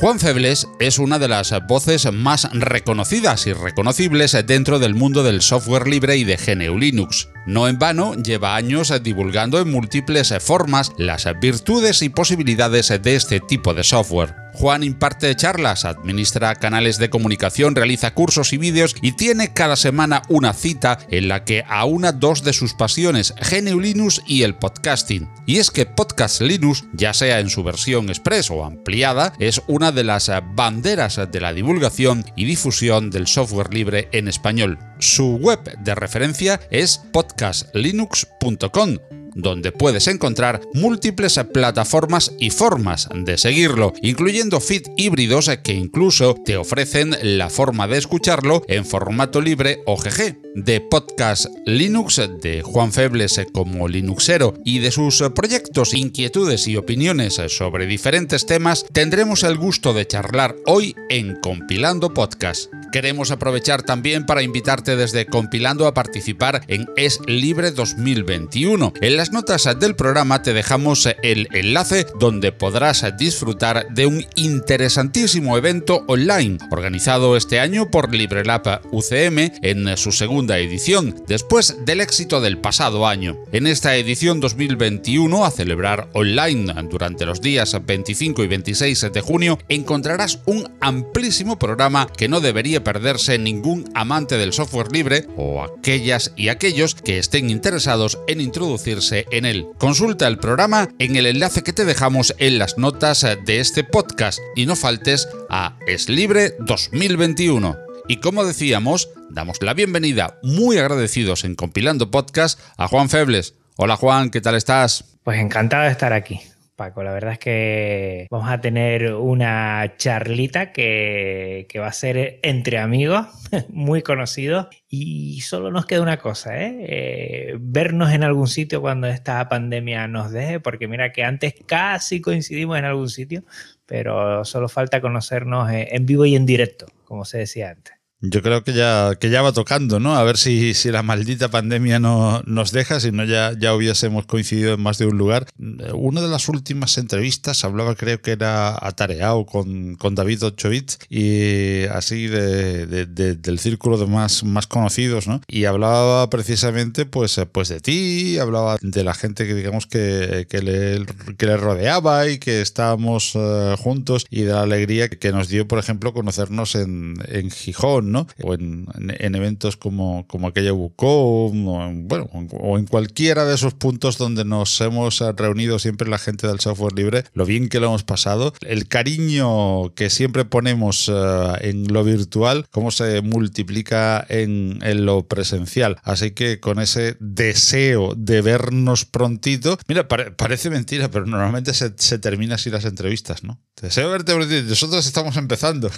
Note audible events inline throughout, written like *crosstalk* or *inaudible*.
Juan Febles es una de las voces más reconocidas y reconocibles dentro del mundo del software libre y de GNU Linux. No en vano, lleva años divulgando en múltiples formas las virtudes y posibilidades de este tipo de software. Juan imparte charlas, administra canales de comunicación, realiza cursos y vídeos y tiene cada semana una cita en la que aúna dos de sus pasiones, GNU Linux y el podcasting. Y es que Podcast Linux, ya sea en su versión express o ampliada, es una de las banderas de la divulgación y difusión del software libre en español. Su web de referencia es podcastlinux.com donde puedes encontrar múltiples plataformas y formas de seguirlo, incluyendo feed híbridos que incluso te ofrecen la forma de escucharlo en formato libre OGG. De podcast Linux de Juan Febles como Linuxero y de sus proyectos, inquietudes y opiniones sobre diferentes temas, tendremos el gusto de charlar hoy en Compilando Podcast. Queremos aprovechar también para invitarte desde Compilando a participar en Es Libre 2021. En las notas del programa te dejamos el enlace donde podrás disfrutar de un interesantísimo evento online organizado este año por LibreLab UCM en su segunda edición, después del éxito del pasado año. En esta edición 2021, a celebrar online durante los días 25 y 26 de junio, encontrarás un amplísimo programa que no debería perderse ningún amante del software libre o aquellas y aquellos que estén interesados en introducirse en él. Consulta el programa en el enlace que te dejamos en las notas de este podcast y no faltes a Es Libre 2021. Y como decíamos, damos la bienvenida muy agradecidos en Compilando Podcast a Juan Febles. Hola Juan, ¿qué tal estás? Pues encantado de estar aquí. Paco. La verdad es que vamos a tener una charlita que, va a ser entre amigos, *laughs* muy conocidos, y solo nos queda una cosa, ¿eh? ¿eh? vernos en algún sitio cuando esta pandemia nos deje, porque mira que antes casi coincidimos en algún sitio, pero solo falta conocernos en vivo y en directo, como se decía antes. Yo creo que ya, que ya va tocando, ¿no? A ver si, si la maldita pandemia no, nos deja, si no ya, ya hubiésemos coincidido en más de un lugar. Una de las últimas entrevistas hablaba, creo que era atareado con, con David Ochovitz y así de, del círculo de más, más conocidos, ¿no? Y hablaba precisamente pues, pues de ti, hablaba de la gente que digamos que, que, le, que le rodeaba y que estábamos eh, juntos y de la alegría que nos dio, por ejemplo, conocernos en, en Gijón o en, eventos como, como aquella Bucom, o en, bueno, o en cualquiera de esos puntos donde nos hemos reunido siempre la gente del software libre, lo bien que lo hemos pasado, el cariño que siempre ponemos eh, en lo virtual, cómo se multiplica en, lo presencial. Así que con ese deseo de vernos prontito, mira, parece mentira, pero normalmente se, se termina así las entrevistas, ¿no? Deseo verte prontito. Nosotros estamos empezando.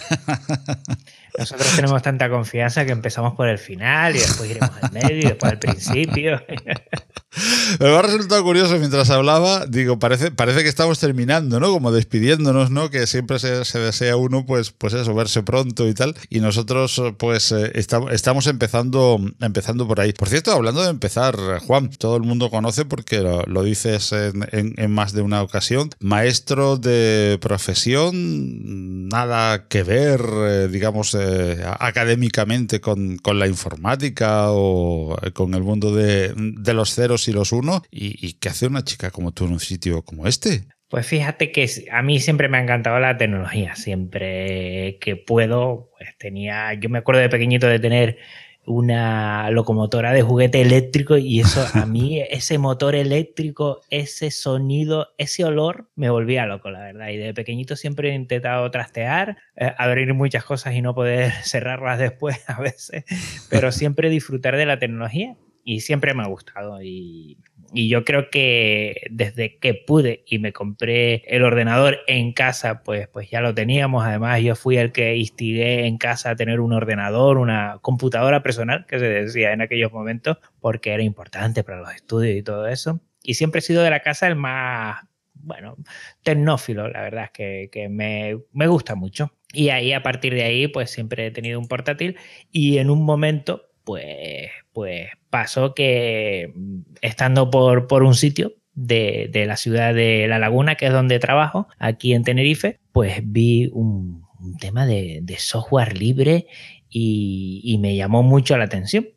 Nosotros tenemos tanta confianza que empezamos por el final y después iremos al medio y después al principio. *laughs* *laughs* Me ha resultado curioso mientras hablaba, digo, parece, parece que estamos terminando, ¿no? Como despidiéndonos, ¿no? Que siempre se, desea uno, pues, pues eso, verse pronto y tal. Y nosotros, pues, eh, estamos empezando, empezando por ahí. Por cierto, hablando de empezar, Juan, todo el mundo conoce porque lo, dices en, más de una ocasión, maestro de profesión, nada que ver, eh, digamos, eh, académicamente con, la informática o con el mundo de, de los ceros y los uno. ¿Y, qué hace una chica como tú en un sitio como este? Pues fíjate que a mí siempre me ha encantado la tecnología. Siempre que puedo, pues tenía. Yo me acuerdo de pequeñito de tener una locomotora de juguete eléctrico y eso a mí, *laughs* ese motor eléctrico, ese sonido, ese olor, me volvía loco, la verdad. Y de pequeñito siempre he intentado trastear, eh, abrir muchas cosas y no poder *laughs* cerrarlas después a veces, pero siempre disfrutar de la tecnología y siempre me ha gustado y, yo creo que desde que pude y me compré el ordenador en casa, pues, pues ya lo teníamos. Además, yo fui el que instigué en casa a tener un ordenador, una computadora personal, que se decía en aquellos momentos, porque era importante para los estudios y todo eso. Y siempre he sido de la casa el más, bueno, tecnófilo, la verdad que, que me, me gusta mucho. Y ahí, a partir de ahí, pues siempre he tenido un portátil y en un momento pues, pues pasó que mm, estando por, un sitio de, la ciudad de La Laguna, que es donde trabajo, aquí en Tenerife, pues vi un, tema de, software libre y, me llamó mucho la atención.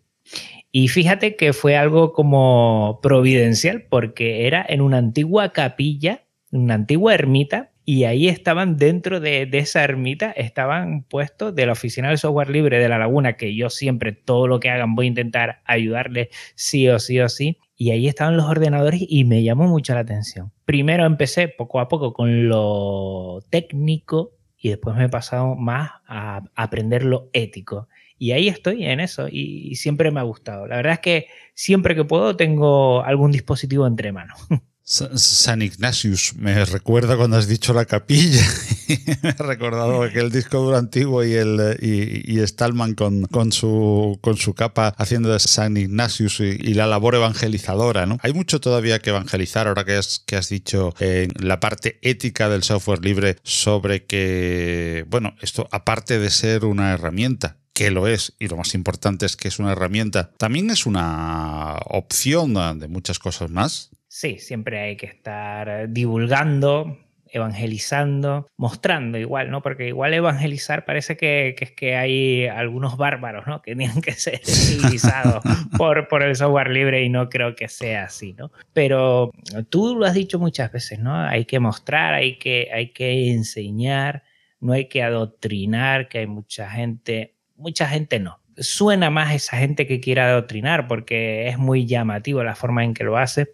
Y fíjate que fue algo como providencial, porque era en una antigua capilla, una antigua ermita, y ahí estaban dentro de, esa ermita, estaban puestos de la oficina del software libre de la laguna, que yo siempre todo lo que hagan voy a intentar ayudarles sí o sí o sí. Y ahí estaban los ordenadores y me llamó mucho la atención. Primero empecé poco a poco con lo técnico y después me he pasado más a aprender lo ético. Y ahí estoy en eso y siempre me ha gustado. La verdad es que siempre que puedo tengo algún dispositivo entre manos. *laughs* San Ignatius, me recuerda cuando has dicho la capilla. *laughs* me ha recordado aquel disco duro antiguo y, el, y, Stallman con, con, su, con su capa haciendo San Ignatius y, la labor evangelizadora. ¿no? Hay mucho todavía que evangelizar ahora que has, que has dicho en la parte ética del software libre sobre que, bueno, esto aparte de ser una herramienta, que lo es y lo más importante es que es una herramienta, también es una opción de muchas cosas más. Sí, siempre hay que estar divulgando, evangelizando, mostrando igual, ¿no? Porque igual evangelizar parece que, es que hay algunos bárbaros, ¿no? Que *laughs* tienen que ser civilizados *laughs* por, por el software libre y no creo que sea así, ¿no? Pero tú lo has dicho muchas veces, ¿no? Hay que mostrar, hay que, hay que enseñar, no hay que adoctrinar, que hay mucha gente, mucha gente no. Suena más esa gente que quiere adoctrinar porque es muy llamativo la forma en que lo hace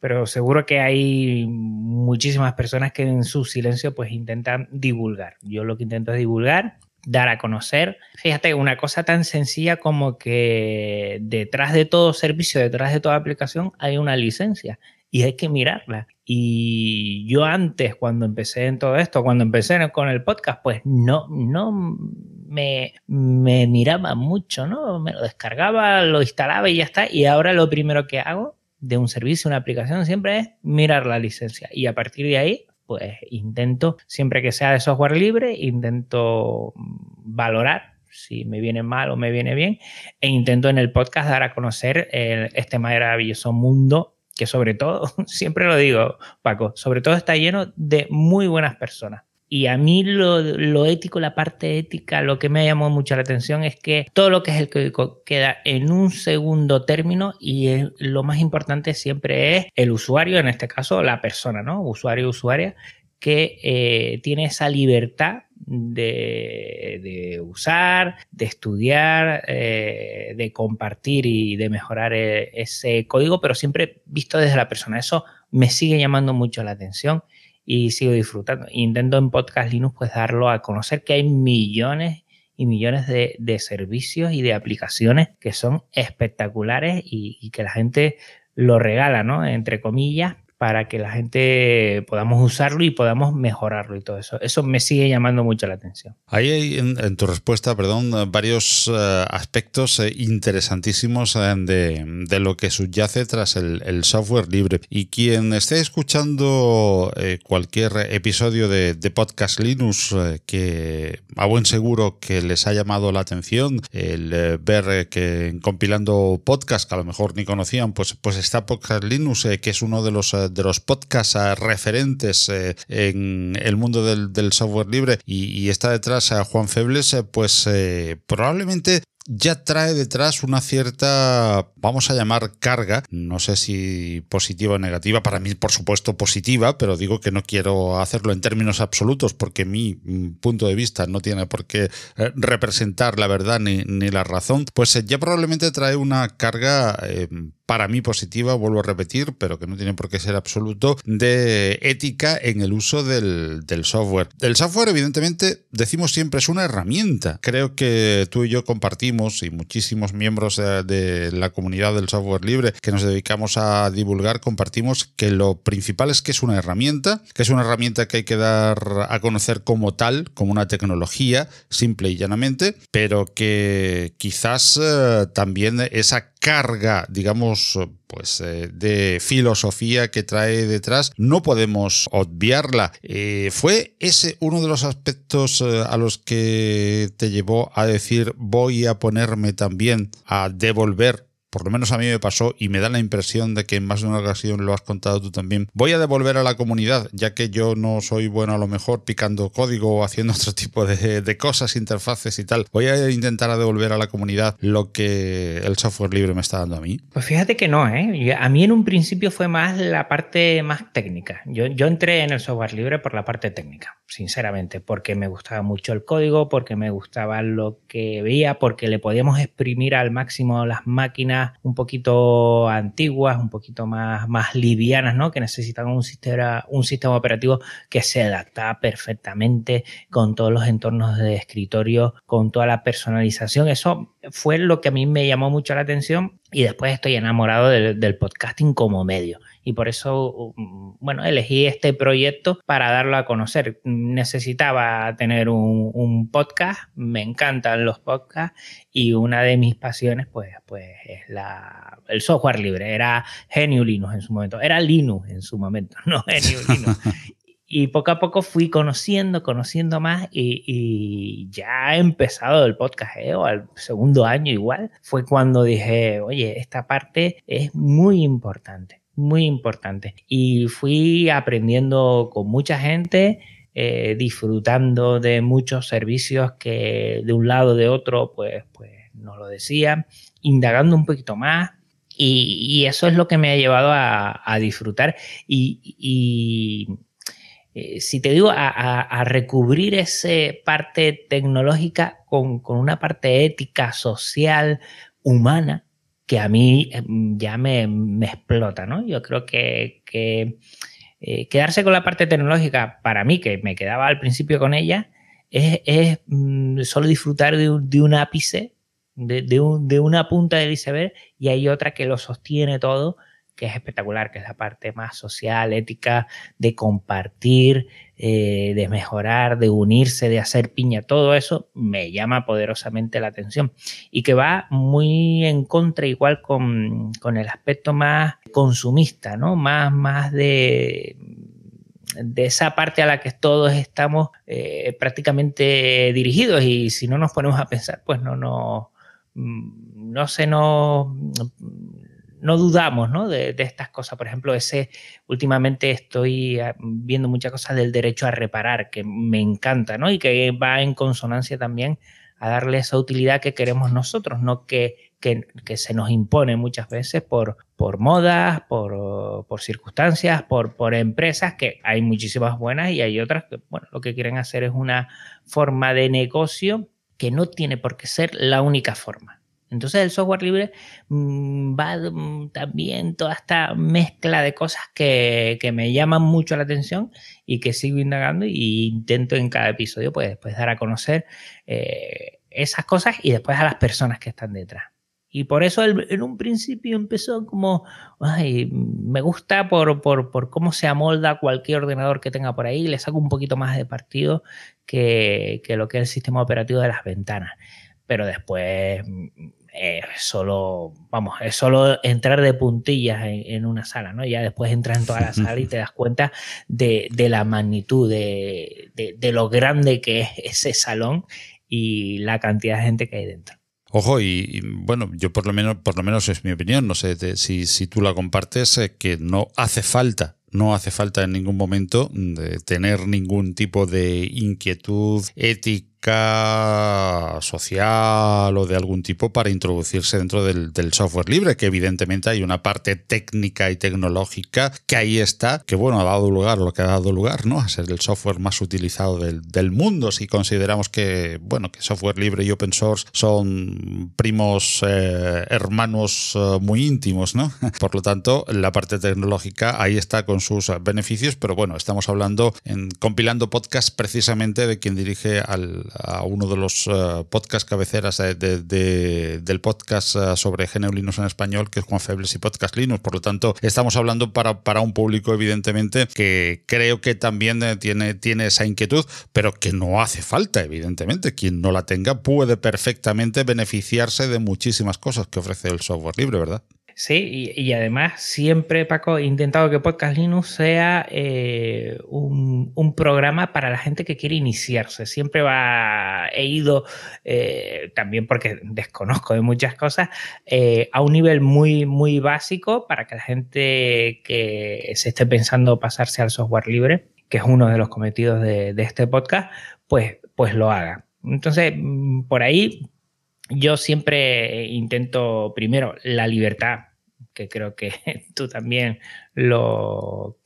pero seguro que hay muchísimas personas que en su silencio pues intentan divulgar. Yo lo que intento es divulgar, dar a conocer. Fíjate, una cosa tan sencilla como que detrás de todo servicio, detrás de toda aplicación hay una licencia y hay que mirarla. Y yo antes, cuando empecé en todo esto, cuando empecé con el podcast, pues no, no me, me miraba mucho, ¿no? Me lo descargaba, lo instalaba y ya está. Y ahora lo primero que hago de un servicio, una aplicación, siempre es mirar la licencia. Y a partir de ahí, pues intento, siempre que sea de software libre, intento valorar si me viene mal o me viene bien, e intento en el podcast dar a conocer este maravilloso mundo que sobre todo, *laughs* siempre lo digo, Paco, sobre todo está lleno de muy buenas personas. Y a mí lo, ético, la parte ética, lo que me llamó mucho la atención es que todo lo que es el código queda en un segundo término y lo más importante siempre es el usuario, en este caso la persona, ¿no? Usuario, usuaria, que eh, tiene esa libertad de, usar, de estudiar, eh, de compartir y de mejorar eh, ese código, pero siempre visto desde la persona. Eso me sigue llamando mucho la atención y sigo disfrutando. Intento en Podcast Linux pues darlo a conocer que hay millones y millones de, servicios y de aplicaciones que son espectaculares y, y, que la gente lo regala, ¿no? Entre comillas, para que la gente podamos usarlo y podamos mejorarlo y todo eso. Eso me sigue llamando mucho la atención. Ahí hay en, tu respuesta, perdón, varios eh, aspectos eh, interesantísimos eh, de, lo que subyace tras el, software libre. Y quien esté escuchando cualquier episodio de, Podcast Linux que a buen seguro que les ha llamado la atención, el ver que compilando podcast que a lo mejor ni conocían, pues, pues está Podcast Linux, que es uno de los de los podcasts referentes eh, en el mundo del, software libre y, está detrás a Juan Febles, eh, pues eh, probablemente ya trae detrás una cierta, vamos a llamar carga, no sé si positiva o negativa, para mí por supuesto positiva, pero digo que no quiero hacerlo en términos absolutos porque mi mm, punto de vista no tiene por qué representar la verdad ni, la razón, pues ya probablemente trae una carga para mí positiva, vuelvo a repetir, pero que no tiene por qué ser absoluto, de ética en el uso del, software. El software, evidentemente, decimos siempre es una herramienta. Creo que tú y yo compartimos y muchísimos miembros de, de la comunidad del software libre que nos dedicamos a divulgar, compartimos que lo principal es que es una herramienta, que es una herramienta que hay que dar a conocer como tal, como una tecnología, simple y llanamente, pero que quizás eh, también esa carga, digamos, pues eh, de filosofía que trae detrás, no podemos obviarla. Eh, ¿Fue ese uno de los aspectos a los que te llevó a decir voy a ponerme también a devolver por lo menos a mí me pasó y me da la impresión de que en más de una ocasión lo has contado tú también. Voy a devolver a la comunidad, ya que yo no soy bueno a lo mejor picando código o haciendo *laughs* otro tipo de, cosas, interfaces y tal. Voy a intentar devolver a la comunidad lo que el software libre me está dando a mí. Pues fíjate que no, ¿eh? A mí en un principio fue más la parte más técnica. Yo, yo entré en el software libre por la parte técnica, sinceramente, porque me gustaba mucho el código, porque me gustaba lo que veía, porque le podíamos exprimir al máximo las máquinas un poquito antiguas, un poquito más, más livianas, ¿no? Que necesitan un sistema, un sistema operativo que se adapta perfectamente con todos los entornos de escritorio, con toda la personalización. Eso fue lo que a mí me llamó mucho la atención y después estoy enamorado del podcasting como medio y por eso, mm, bueno, elegí este proyecto para darlo a conocer. Necesitaba tener un, podcast, me encantan los podcasts y una de mis pasiones, pues, pues es la, el software libre. Era GNU Linux en su momento, era Linux en su momento, *laughs* no Linux. *laughs* Y poco a poco fui conociendo, conociendo más y, ya ha empezado el podcast, ¿eh? o al segundo año igual, fue cuando dije, oye, esta parte es muy importante muy importante. Y fui aprendiendo con mucha gente, eh, disfrutando de muchos servicios que de un lado de otro, pues, pues nos lo decían, indagando un poquito más. Y, eso es lo que me ha llevado a, disfrutar. Y, eh, si te digo, a, recubrir esa parte tecnológica con, con una parte ética, social, humana, que a mí em, ya me, explota, ¿no? Yo creo que, eh, quedarse con la parte tecnológica, para mí, que me quedaba al principio con ella, es, mm, solo disfrutar de un, ápice, de, de, una punta del iceberg, y hay otra que lo sostiene todo que es espectacular, que es la parte más social, ética, de compartir, eh, de mejorar, de unirse, de hacer piña, todo eso me llama poderosamente la atención y que va muy en contra igual con, el aspecto más consumista, ¿no? Más, más de de esa parte a la que todos estamos eh, prácticamente dirigidos y si no nos ponemos a pensar, pues no, no, no se nos no dudamos ¿no? De, estas cosas. Por ejemplo, ese últimamente estoy ah, viendo muchas cosas del derecho a reparar, que me encanta, ¿no? Y que va en consonancia también a darle esa utilidad que queremos nosotros, no que, que, se nos impone muchas veces por, por modas, por, por circunstancias, por, por empresas, que hay muchísimas buenas y hay otras que, bueno, lo que quieren hacer es una forma de negocio que no tiene por qué ser la única forma. Entonces el software libre mm, va mm, también toda esta mezcla de cosas que, me llaman mucho la atención y que sigo indagando e intento en cada episodio pues después dar a conocer eh, esas cosas y después a las personas que están detrás. Y por eso en un principio empezó como, ay, me gusta por, por, cómo se amolda cualquier ordenador que tenga por ahí, le saco un poquito más de partido que, que lo que es el sistema operativo de las ventanas. Pero después es solo, vamos, es solo entrar de puntillas en, una sala, ¿no? Ya después entras en toda la sala y te das cuenta de, la magnitud, de, lo grande que es ese salón y la cantidad de gente que hay dentro. Ojo, y, bueno, yo por lo menos, por lo menos es mi opinión, no sé si, si tú la compartes, eh, que no hace falta no hace falta en ningún momento tener ningún tipo de inquietud ética social o de algún tipo para introducirse dentro del, software libre, que evidentemente hay una parte técnica y tecnológica que ahí está, que bueno, ha dado lugar lo que ha dado lugar, ¿no? A ser el software más utilizado del, mundo, si consideramos que, bueno, que software libre y open source son primos eh, hermanos eh, muy íntimos, ¿no? *laughs* Por lo tanto, la parte tecnológica ahí está con sus beneficios, pero bueno, estamos hablando en compilando podcast precisamente de quien dirige a uno de los uh, podcast cabeceras del podcast uh, sobre GNU Linux en español, que es Juan Febles y Podcast Linux. Por lo tanto, estamos hablando para, para un público, evidentemente, que creo que también eh, tiene, tiene esa inquietud, pero que no hace falta, evidentemente. Quien no la tenga puede perfectamente beneficiarse de muchísimas cosas que ofrece el software libre, ¿verdad? Sí, y, además siempre, Paco, he intentado que Podcast Linux sea eh, un, programa para la gente que quiere iniciarse. Siempre va, he ido, eh, también porque desconozco de muchas cosas, eh, a un nivel muy, muy básico para que la gente que se esté pensando pasarse al software libre, que es uno de los cometidos de, de este podcast, pues, pues lo haga. Entonces, mm, por ahí yo siempre intento primero la libertad que creo que *laughs* tú también lo,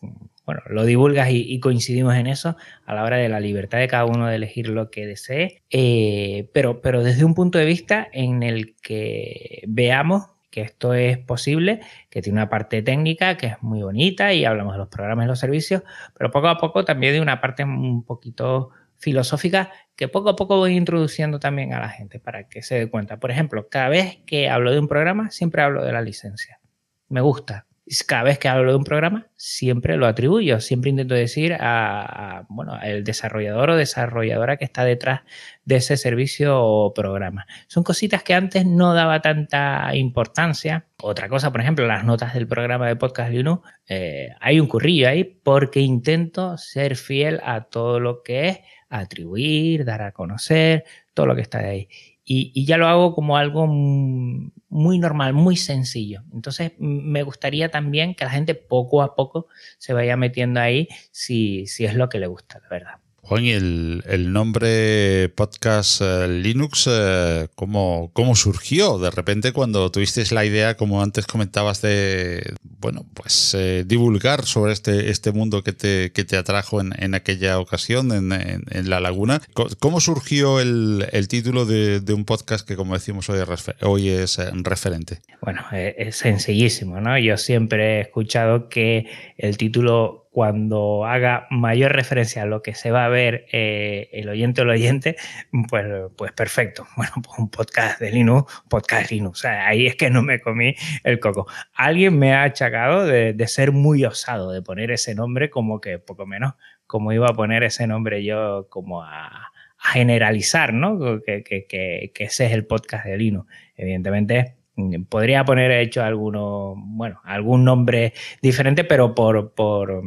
bueno, lo divulgas y, coincidimos en eso, a la hora de la libertad de cada uno de elegir lo que desee, eh, pero, pero desde un punto de vista en el que veamos que esto es posible, que tiene una parte técnica que es muy bonita y hablamos de los programas y los servicios, pero poco a poco también de una parte un poquito filosófica que poco a poco voy introduciendo también a la gente para que se dé cuenta. Por ejemplo, cada vez que hablo de un programa, siempre hablo de la licencia me gusta. Cada vez que hablo de un programa, siempre lo atribuyo, siempre intento decir a, bueno, el desarrollador o desarrolladora que está detrás de ese servicio o programa. Son cositas que antes no daba tanta importancia. Otra cosa, por ejemplo, las notas del programa de Podcast Linux, eh, hay un currillo ahí porque intento ser fiel a todo lo que es atribuir, dar a conocer, todo lo que está ahí y, ya lo hago como algo muy normal, muy sencillo. Entonces me gustaría también que la gente poco a poco se vaya metiendo ahí si, si es lo que le gusta, la verdad. Juan, ¿y el, nombre Podcast eh, Linux, eh, ¿cómo, ¿cómo, surgió? De repente cuando tuvisteis la idea, como antes comentabas, de bueno, pues eh, divulgar sobre este, este mundo que te, que te atrajo en, aquella ocasión en, en, La Laguna. ¿Cómo surgió el, el título de, de, un podcast que, como decimos hoy, hoy es referente? Bueno, es sencillísimo, ¿no? Yo siempre he escuchado que el título cuando haga mayor referencia a lo que se va a ver eh, el oyente o el oyente, pues, pues perfecto. *laughs* Bueno, pues un podcast de Linux, podcast Linux. O sea, ahí es que no me comí el coco. Alguien me ha achacado de, ser muy osado, de poner ese nombre como que poco menos, como iba a poner ese nombre yo como a, generalizar, ¿no? Que, que, que, que ese es el podcast de Linux. Evidentemente podría poner hecho alguno, bueno, algún nombre diferente, pero por, por,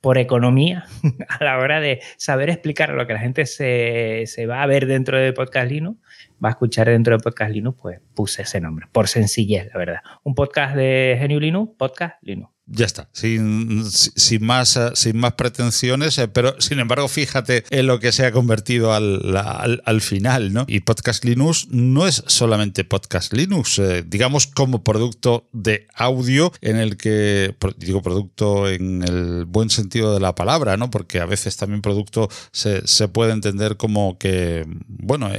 por economía *laughs* a la hora de saber explicar lo que la gente se, se, va a ver dentro de Podcast Linux, va a escuchar dentro de Podcast Linux, pues puse ese nombre, por sencillez, la verdad. Un podcast de GNU Linux, Podcast Linux ya está, sin, sin, más, eh, sin más pretensiones, eh, pero sin embargo, fíjate en lo que se ha convertido al, al, final, ¿no? Y Podcast Linux no es solamente Podcast Linux, eh, digamos como producto de audio en el que, digo producto en el buen sentido de la palabra, ¿no? Porque a veces también producto se, se puede entender como que, bueno,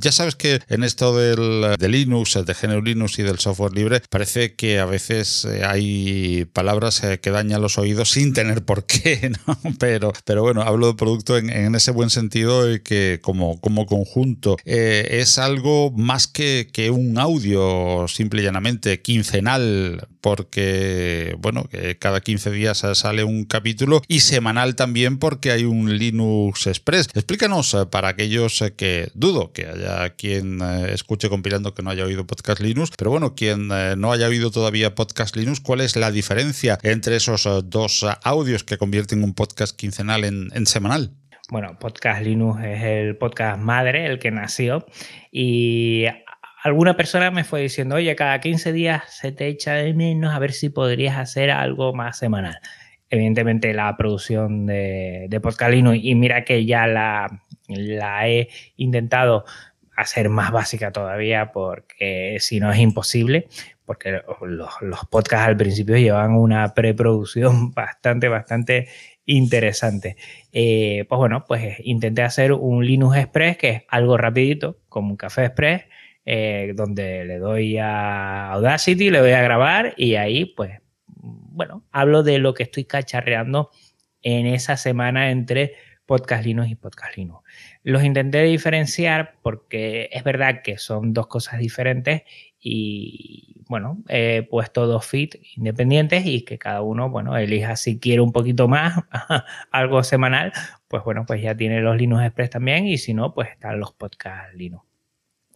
ya sabes que en esto del, de Linux, de género Linux y del software libre, parece que a veces hay palabras eh, que dañan los oídos sin tener por qué, *laughs* ¿no? Pero, pero bueno, hablo de producto en, ese buen sentido y que como, como conjunto eh, es algo más que, que un audio simple y llanamente quincenal porque, bueno, que cada 15 días sale un capítulo y semanal también porque hay un Linux Express. Explícanos eh, para aquellos que dudo que haya quien escuche compilando que no haya oído Podcast Linux, pero bueno, quien no haya oído todavía Podcast Linux, ¿cuál es la diferencia? entre esos eh, dos audios que convierten un podcast quincenal en, semanal? Bueno, Podcast Linux es el podcast madre, el que nació, y alguna persona me fue diciendo, oye, cada 15 días se te echa de menos a ver si podrías hacer algo más semanal. evidentemente la producción de, de Podcast y mira que ya la he intentado hacer más básica todavía porque si no es imposible, porque los, los podcasts al principio llevan una preproducción *laughs* bastante, bastante interesante. Eh, pues bueno, pues intenté hacer un Linux Express que es algo rapidito, como un café express, eh, donde le doy a Audacity, le voy a grabar y ahí pues, bueno, hablo de lo que estoy cacharreando en esa semana entre Podcast Linux y Podcast Linux. Los intenté diferenciar porque es verdad que son dos cosas diferentes y bueno, he puesto dos feeds independientes y que cada uno, bueno, elija si quiere un poquito más, *laughs* algo semanal, pues bueno, pues ya tiene los Linux Express también y si no, pues están los Podcast Linux.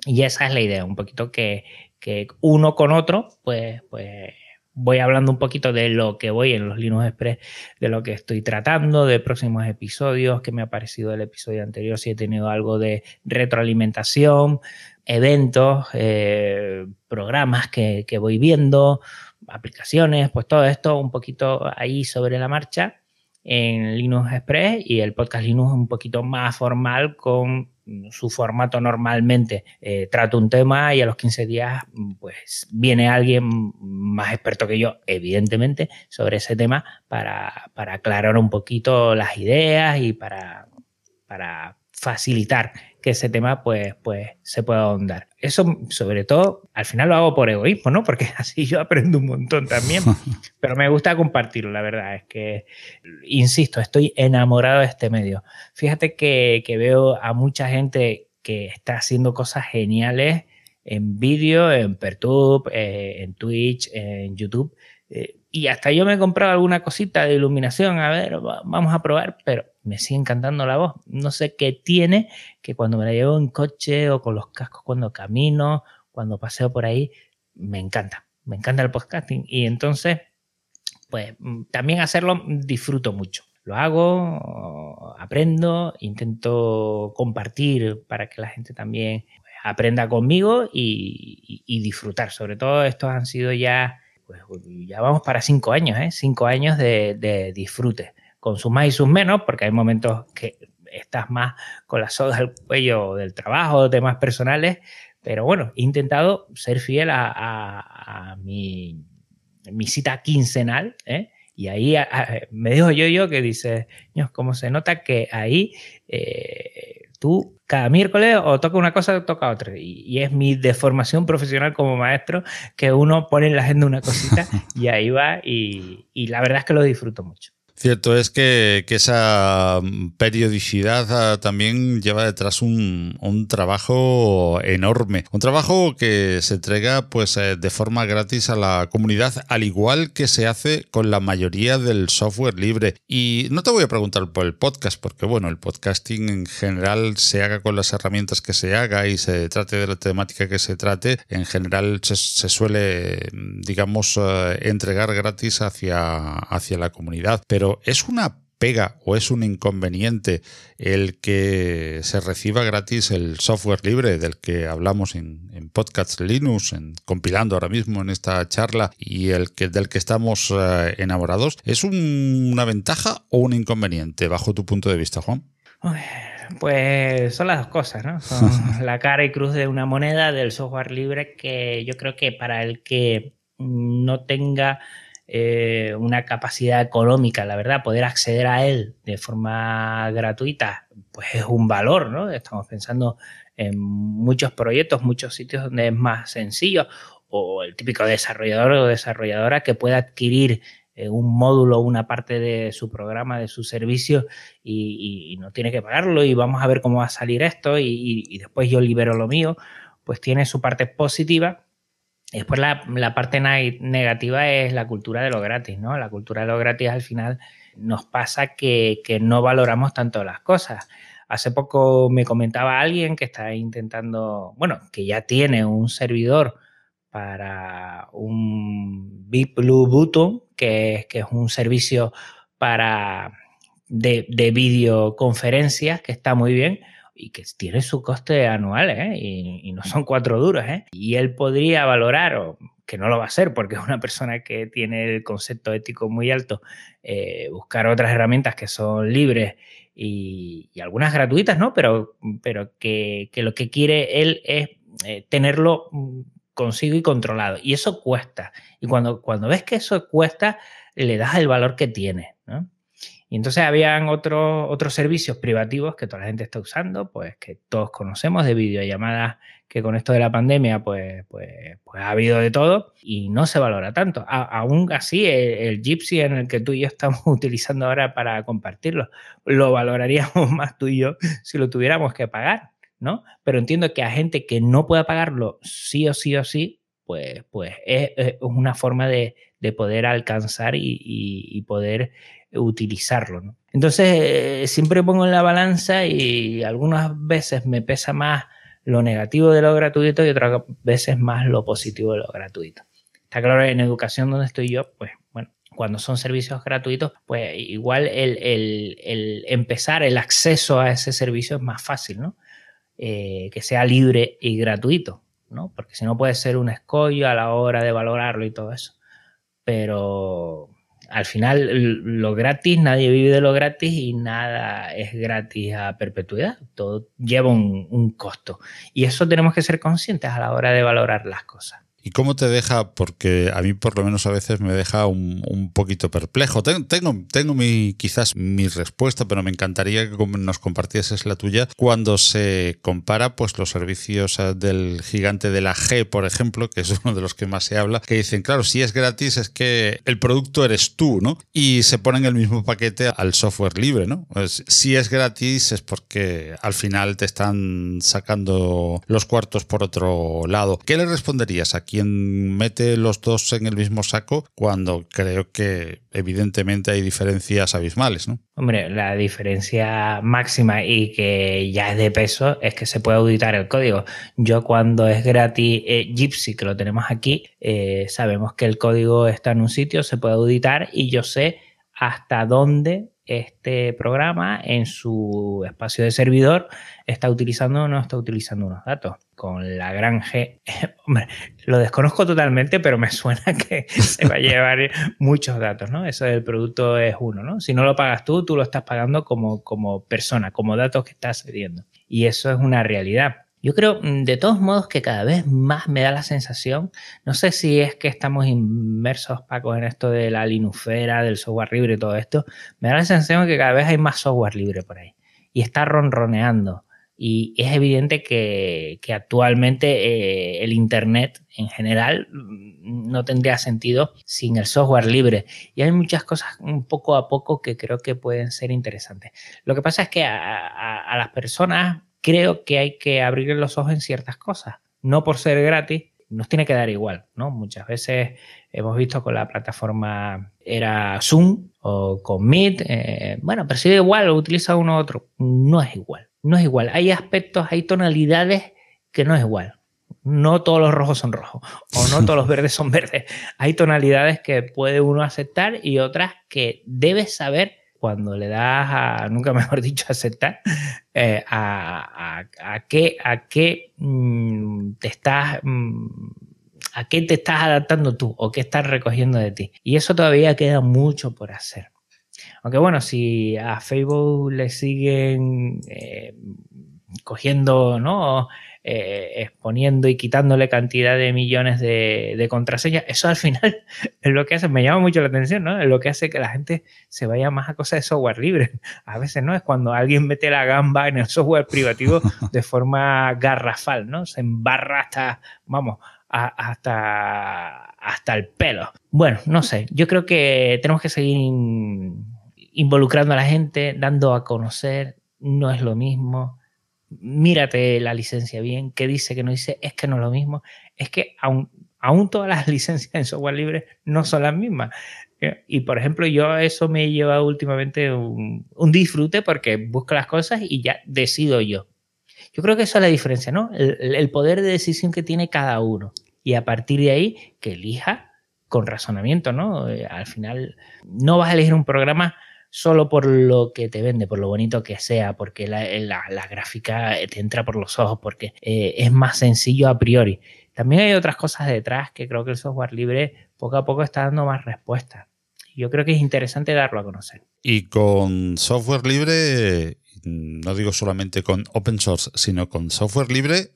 Y esa es la idea, un poquito que, que uno con otro, pues, pues voy hablando un poquito de lo que voy en los Linux Express, de lo que estoy tratando, de próximos episodios, que me ha parecido el episodio anterior, si he tenido algo de retroalimentación, eventos, eh, programas que, que voy viendo, aplicaciones, pues todo esto un poquito ahí sobre la marcha en Linux Express y el podcast Linux un poquito más formal con su formato normalmente. Eh, trato un tema y a los 15 días pues viene alguien más experto que yo, evidentemente, sobre ese tema para, para aclarar un poquito las ideas y para, para facilitar que ese tema pues, pues se pueda ahondar. Eso, sobre todo, al final lo hago por egoísmo, ¿no? Porque *laughs* así yo aprendo un montón también. *laughs* Pero me gusta compartirlo, la verdad. Es que, insisto, estoy enamorado de este medio. Fíjate que, veo a mucha gente que está haciendo cosas geniales en vídeo, en Pertube, eh, en Twitch, en YouTube. Eh, y hasta yo me he comprado alguna cosita de iluminación, a ver, vamos a probar, pero me sigue encantando la voz. No sé qué tiene que cuando me la llevo en coche o con los cascos cuando camino, cuando paseo por ahí, me encanta. Me encanta el podcasting. Y entonces, pues también hacerlo disfruto mucho. Lo hago, aprendo, intento compartir para que la gente también aprenda conmigo y, disfrutar. Sobre todo estos han sido ya pues ya vamos para cinco años, ¿eh? Cinco años de, disfrute, con sus más y sus menos, porque hay momentos que estás más con la soga al cuello del trabajo, temas personales, pero bueno, he intentado ser fiel a, mi, cita quincenal, ¿eh? Y ahí me dijo yo yo que dice, como se nota que ahí eh, tú cada miércoles o toca una cosa o toca otra. Y, es mi deformación profesional como maestro que uno pone en la agenda una cosita *laughs* y ahí va y la verdad es que lo disfruto mucho. Cierto es que, esa periodicidad ah, también lleva detrás un, trabajo enorme. Un trabajo que se entrega pues, eh, de forma gratis a la comunidad, al igual que se hace con la mayoría del software libre. Y no te voy a preguntar por el podcast, porque bueno, el podcasting en general se haga con las herramientas que se haga y se trate de la temática que se trate, en general se, suele, digamos, eh, entregar gratis hacia, hacia la comunidad. Pero ¿es una pega o es un inconveniente el que se reciba gratis el software libre del que hablamos en, en Podcast Linux, en, compilando ahora mismo en esta charla y el que, del que estamos eh, enamorados? ¿Es una ventaja o un inconveniente bajo tu punto de vista, Juan? Pues son las dos cosas, ¿no? Son *laughs* la cara y cruz de una moneda del software libre que yo creo que para el que no tenga eh, una capacidad económica, la verdad, poder acceder a él de forma gratuita, pues es un valor, ¿no? Estamos pensando en muchos proyectos, muchos sitios donde es más sencillo, o el típico desarrollador o desarrolladora que pueda adquirir eh, un módulo, una parte de su programa, de su servicio y, no tiene que pagarlo y vamos a ver cómo va a salir esto y después yo libero lo mío, pues tiene su parte positiva Después la, parte negativa es la cultura de lo gratis, ¿no? La cultura de lo gratis al final nos pasa que, no valoramos tanto las cosas. Hace poco me comentaba alguien que está intentando, bueno, que ya tiene un servidor para un Big Blue Button, que es, que es un servicio para de, de videoconferencias, que está muy bien, y que tiene su coste anual, ¿eh? y, no son cuatro duros, ¿eh? y él podría valorar, o que no lo va a hacer porque es una persona que tiene el concepto ético muy alto, eh, buscar otras herramientas que son libres y, algunas gratuitas, ¿no? Pero, pero que, lo que quiere él es eh, tenerlo mm, consigo y controlado. Y eso cuesta. Y cuando, cuando ves que eso cuesta, le das el valor que tiene, ¿no? Y entonces habían otros otros servicios privativos que toda la gente está usando, pues que todos conocemos de videollamadas que con esto de la pandemia pues, pues, pues ha habido de todo y no se valora tanto. aún así, el, Gypsy en el que tú y yo estamos *laughs* utilizando ahora para compartirlo, lo valoraríamos *laughs* más tú y yo si lo tuviéramos que pagar, ¿no? Pero entiendo que a gente que no pueda pagarlo sí o sí o sí, pues, pues es, una forma de, poder alcanzar y poder utilizarlo. Entonces, eh, siempre pongo en la balanza y algunas veces me pesa más lo negativo de lo gratuito y otras veces más lo positivo de lo gratuito. Está claro, en educación donde estoy yo, pues bueno, cuando son servicios gratuitos, pues igual el, empezar el acceso a ese servicio es más fácil, ¿no? Eh, que sea libre y gratuito, ¿no? Porque si no puede ser un escollo a la hora de valorarlo y todo eso. Pero al final lo gratis, nadie vive de lo gratis y nada es gratis a perpetuidad. Todo lleva un, costo. Y eso tenemos que ser conscientes a la hora de valorar las cosas. ¿Y cómo te deja? Porque a mí por lo menos a veces me deja un, poquito perplejo. Tengo, tengo, mi, quizás mi respuesta, pero me encantaría que nos compartieses la tuya cuando se compara pues, los servicios eh, del gigante de la G, por ejemplo, que es *laughs* uno de los que más se habla, que dicen, claro, si es gratis es que el producto eres tú, ¿no? Y se ponen el mismo paquete al software libre, ¿no? Pues, si es gratis es porque al final te están sacando los cuartos por otro lado. ¿Qué le responderías aquí? Quien mete los dos en el mismo saco cuando creo que evidentemente hay diferencias abismales, ¿no? Hombre, la diferencia máxima y que ya es de peso es que se puede auditar el código. Yo cuando es gratis eh, Gypsy, que lo tenemos aquí, eh, sabemos que el código está en un sitio, se puede auditar y yo sé hasta dónde este programa en su espacio de servidor está utilizando o no está utilizando unos datos. Con la gran G, *laughs* hombre, lo desconozco totalmente, pero me suena *laughs* que se va a llevar muchos datos, ¿no? Eso del producto es uno, ¿no? Si no lo pagas tú, tú lo estás pagando como, como persona, como datos que estás cediendo. Y eso es una realidad. Yo creo, mm, de todos modos, que cada vez más me da la sensación, no sé si es que estamos inmersos, Paco, en esto de la linufera, del software libre y todo esto, me da la sensación que cada vez hay más software libre por ahí y está ronroneando. Y es evidente que, actualmente eh, el Internet en general mm, no tendría sentido sin el software libre. Y hay muchas cosas un poco a poco que creo que pueden ser interesantes. Lo que pasa es que a las personas creo que hay que abrir los ojos en ciertas cosas. No por ser gratis, nos tiene que dar igual, ¿no? Muchas veces hemos visto con la plataforma era Zoom o con Meet, eh, bueno, pero si igual, lo utiliza uno u otro. No es igual, no es igual. Hay aspectos, hay tonalidades que no es igual. No todos los rojos son rojos o no todos los verdes son *laughs* verdes. Hay tonalidades que puede uno aceptar y otras que debes saber cuando le das a, nunca mejor *laughs* dicho, aceptar, eh, a, qué, a qué mm, te estás... Mm, a qué te estás adaptando tú o qué estás recogiendo de ti. Y eso todavía queda mucho por hacer. Aunque bueno, si a Facebook le siguen eh, cogiendo, ¿no? Eh, exponiendo y quitándole cantidad de millones de, contraseñas, eso al final *laughs* es lo que hace, me llama mucho la atención, ¿no? Es lo que hace que la gente se vaya más a cosas de software libre. *laughs* A veces, ¿no? Es cuando alguien mete la gamba en el software privativo *laughs* de forma garrafal, ¿no? Se embarra hasta, vamos, hasta, hasta el pelo. Bueno, no sé, yo creo que tenemos que seguir involucrando a la gente, dando a conocer, no es lo mismo mírate la licencia bien, qué dice, qué no dice, es que no es lo mismo. Es que aún, aún todas las *laughs* licencias en software libre no son las mismas. Eh, y por ejemplo, yo eso me lleva últimamente un, disfrute porque busco las cosas y ya decido yo. Yo creo que esa es la diferencia, ¿no? El, el poder de decisión que tiene cada uno. Y a partir de ahí, que elija con razonamiento, ¿no? Eh, al final, no vas a elegir un programa solo por lo que te vende, por lo bonito que sea, porque la, gráfica te entra por los ojos, porque eh, es más sencillo a priori. también hay otras cosas detrás que creo que el software libre poco a poco está dando más respuestas. Yo creo que es interesante darlo a conocer. Y con software libre, no digo solamente con open source, sino con software libre,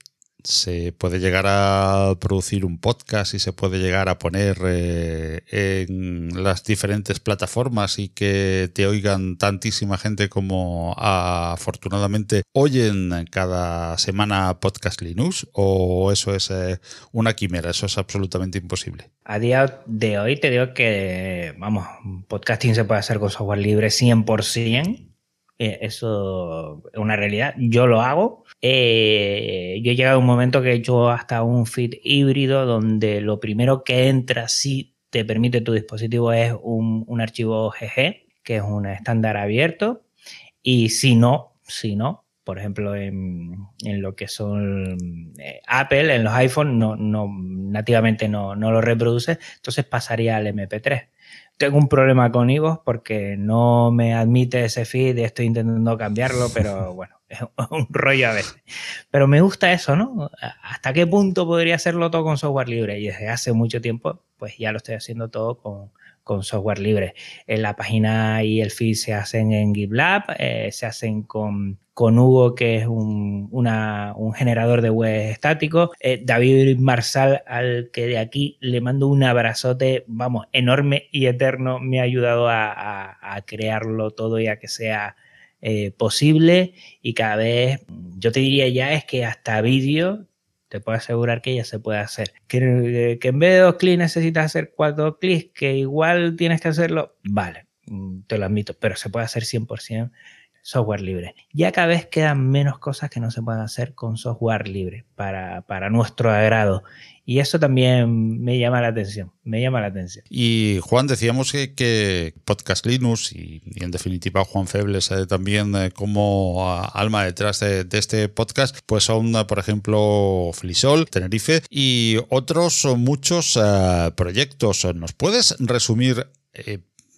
se puede llegar a producir un podcast y se puede llegar a poner eh, en las diferentes plataformas y que te oigan tantísima gente como afortunadamente oyen cada semana Podcast Linux o eso es eh, una quimera, eso es absolutamente imposible. A día de hoy te digo que, vamos, podcasting se puede hacer con software libre 100%. Eh, eso es una realidad. Yo lo hago eh, yo he llegado a un momento que he hecho hasta un feed híbrido donde lo primero que entra si te permite tu dispositivo es un, archivo GG, que es un estándar abierto, y si no, si no, por ejemplo, en, lo que son eh, Apple, en los iPhones, no, no, nativamente no, no, lo reproduce, entonces pasaría al MP3. Tengo un problema con iVoox porque no me admite ese feed, estoy intentando cambiarlo, pero *laughs* bueno, es *laughs* un rollo a veces. Pero me gusta eso, ¿no? ¿Hasta qué punto podría hacerlo todo con software libre? Y desde hace mucho tiempo, pues ya lo estoy haciendo todo con, software libre. En la página y el feed se hacen en GitLab, eh, se hacen con, con, Hugo, que es un, un generador de web estático. Eh, David Marsal, al que de aquí le mando un abrazote, vamos, enorme y eterno, me ha ayudado a crearlo todo y a que sea eh, posible y cada vez, yo te diría ya es que hasta vídeo te puedo asegurar que ya se puede hacer. Que, que en vez de dos clics necesitas hacer cuatro clics, que igual tienes que hacerlo, vale, mm, te lo admito, pero se puede hacer 100% software libre. Ya cada vez quedan menos cosas que no se pueden hacer con software libre para, para nuestro agrado. Y eso también me llama la atención, me llama la atención. Y Juan, decíamos que, Podcast Linux y, en definitiva Juan Febles eh, también eh, como alma detrás de, este podcast, pues son, eh, por ejemplo, Flisol, Tenerife y otros muchos proyectos. ¿Nos puedes resumir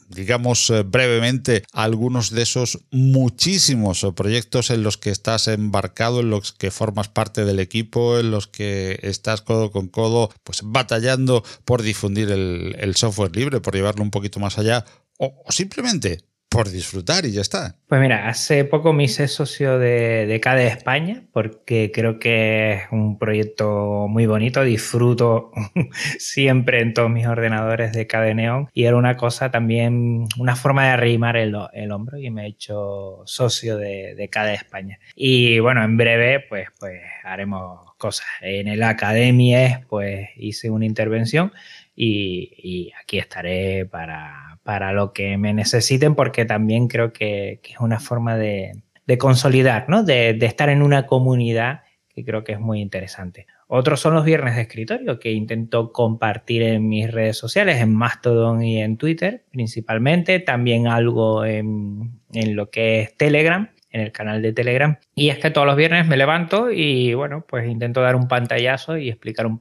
digamos eh, brevemente algunos de esos muchísimos proyectos en los que estás embarcado, en los que formas parte del equipo, en los que estás codo con codo, pues batallando por difundir el, software libre, por llevarlo un poquito más allá, o simplemente por disfrutar y ya está. Pues mira, hace poco me hice socio de, de CADE España porque creo que es un proyecto muy bonito, disfruto *laughs* siempre en todos mis ordenadores de CADE Neon y era una cosa también, una forma de arrimar el, el hombro y me he hecho socio de, de CADE España. Y bueno, en breve pues, pues haremos cosas. En el Academia pues hice una intervención y, y aquí estaré para para lo que me necesiten, porque también creo que, es una forma de, consolidar, ¿no? De, estar en una comunidad que creo que es muy interesante. Otros son los viernes de escritorio que intento compartir en mis redes sociales, en Mastodon y en Twitter principalmente, también algo en, en lo que es Telegram en el canal de Telegram. Y es que todos los viernes me levanto y bueno, pues intento dar un pantallazo y explicar un,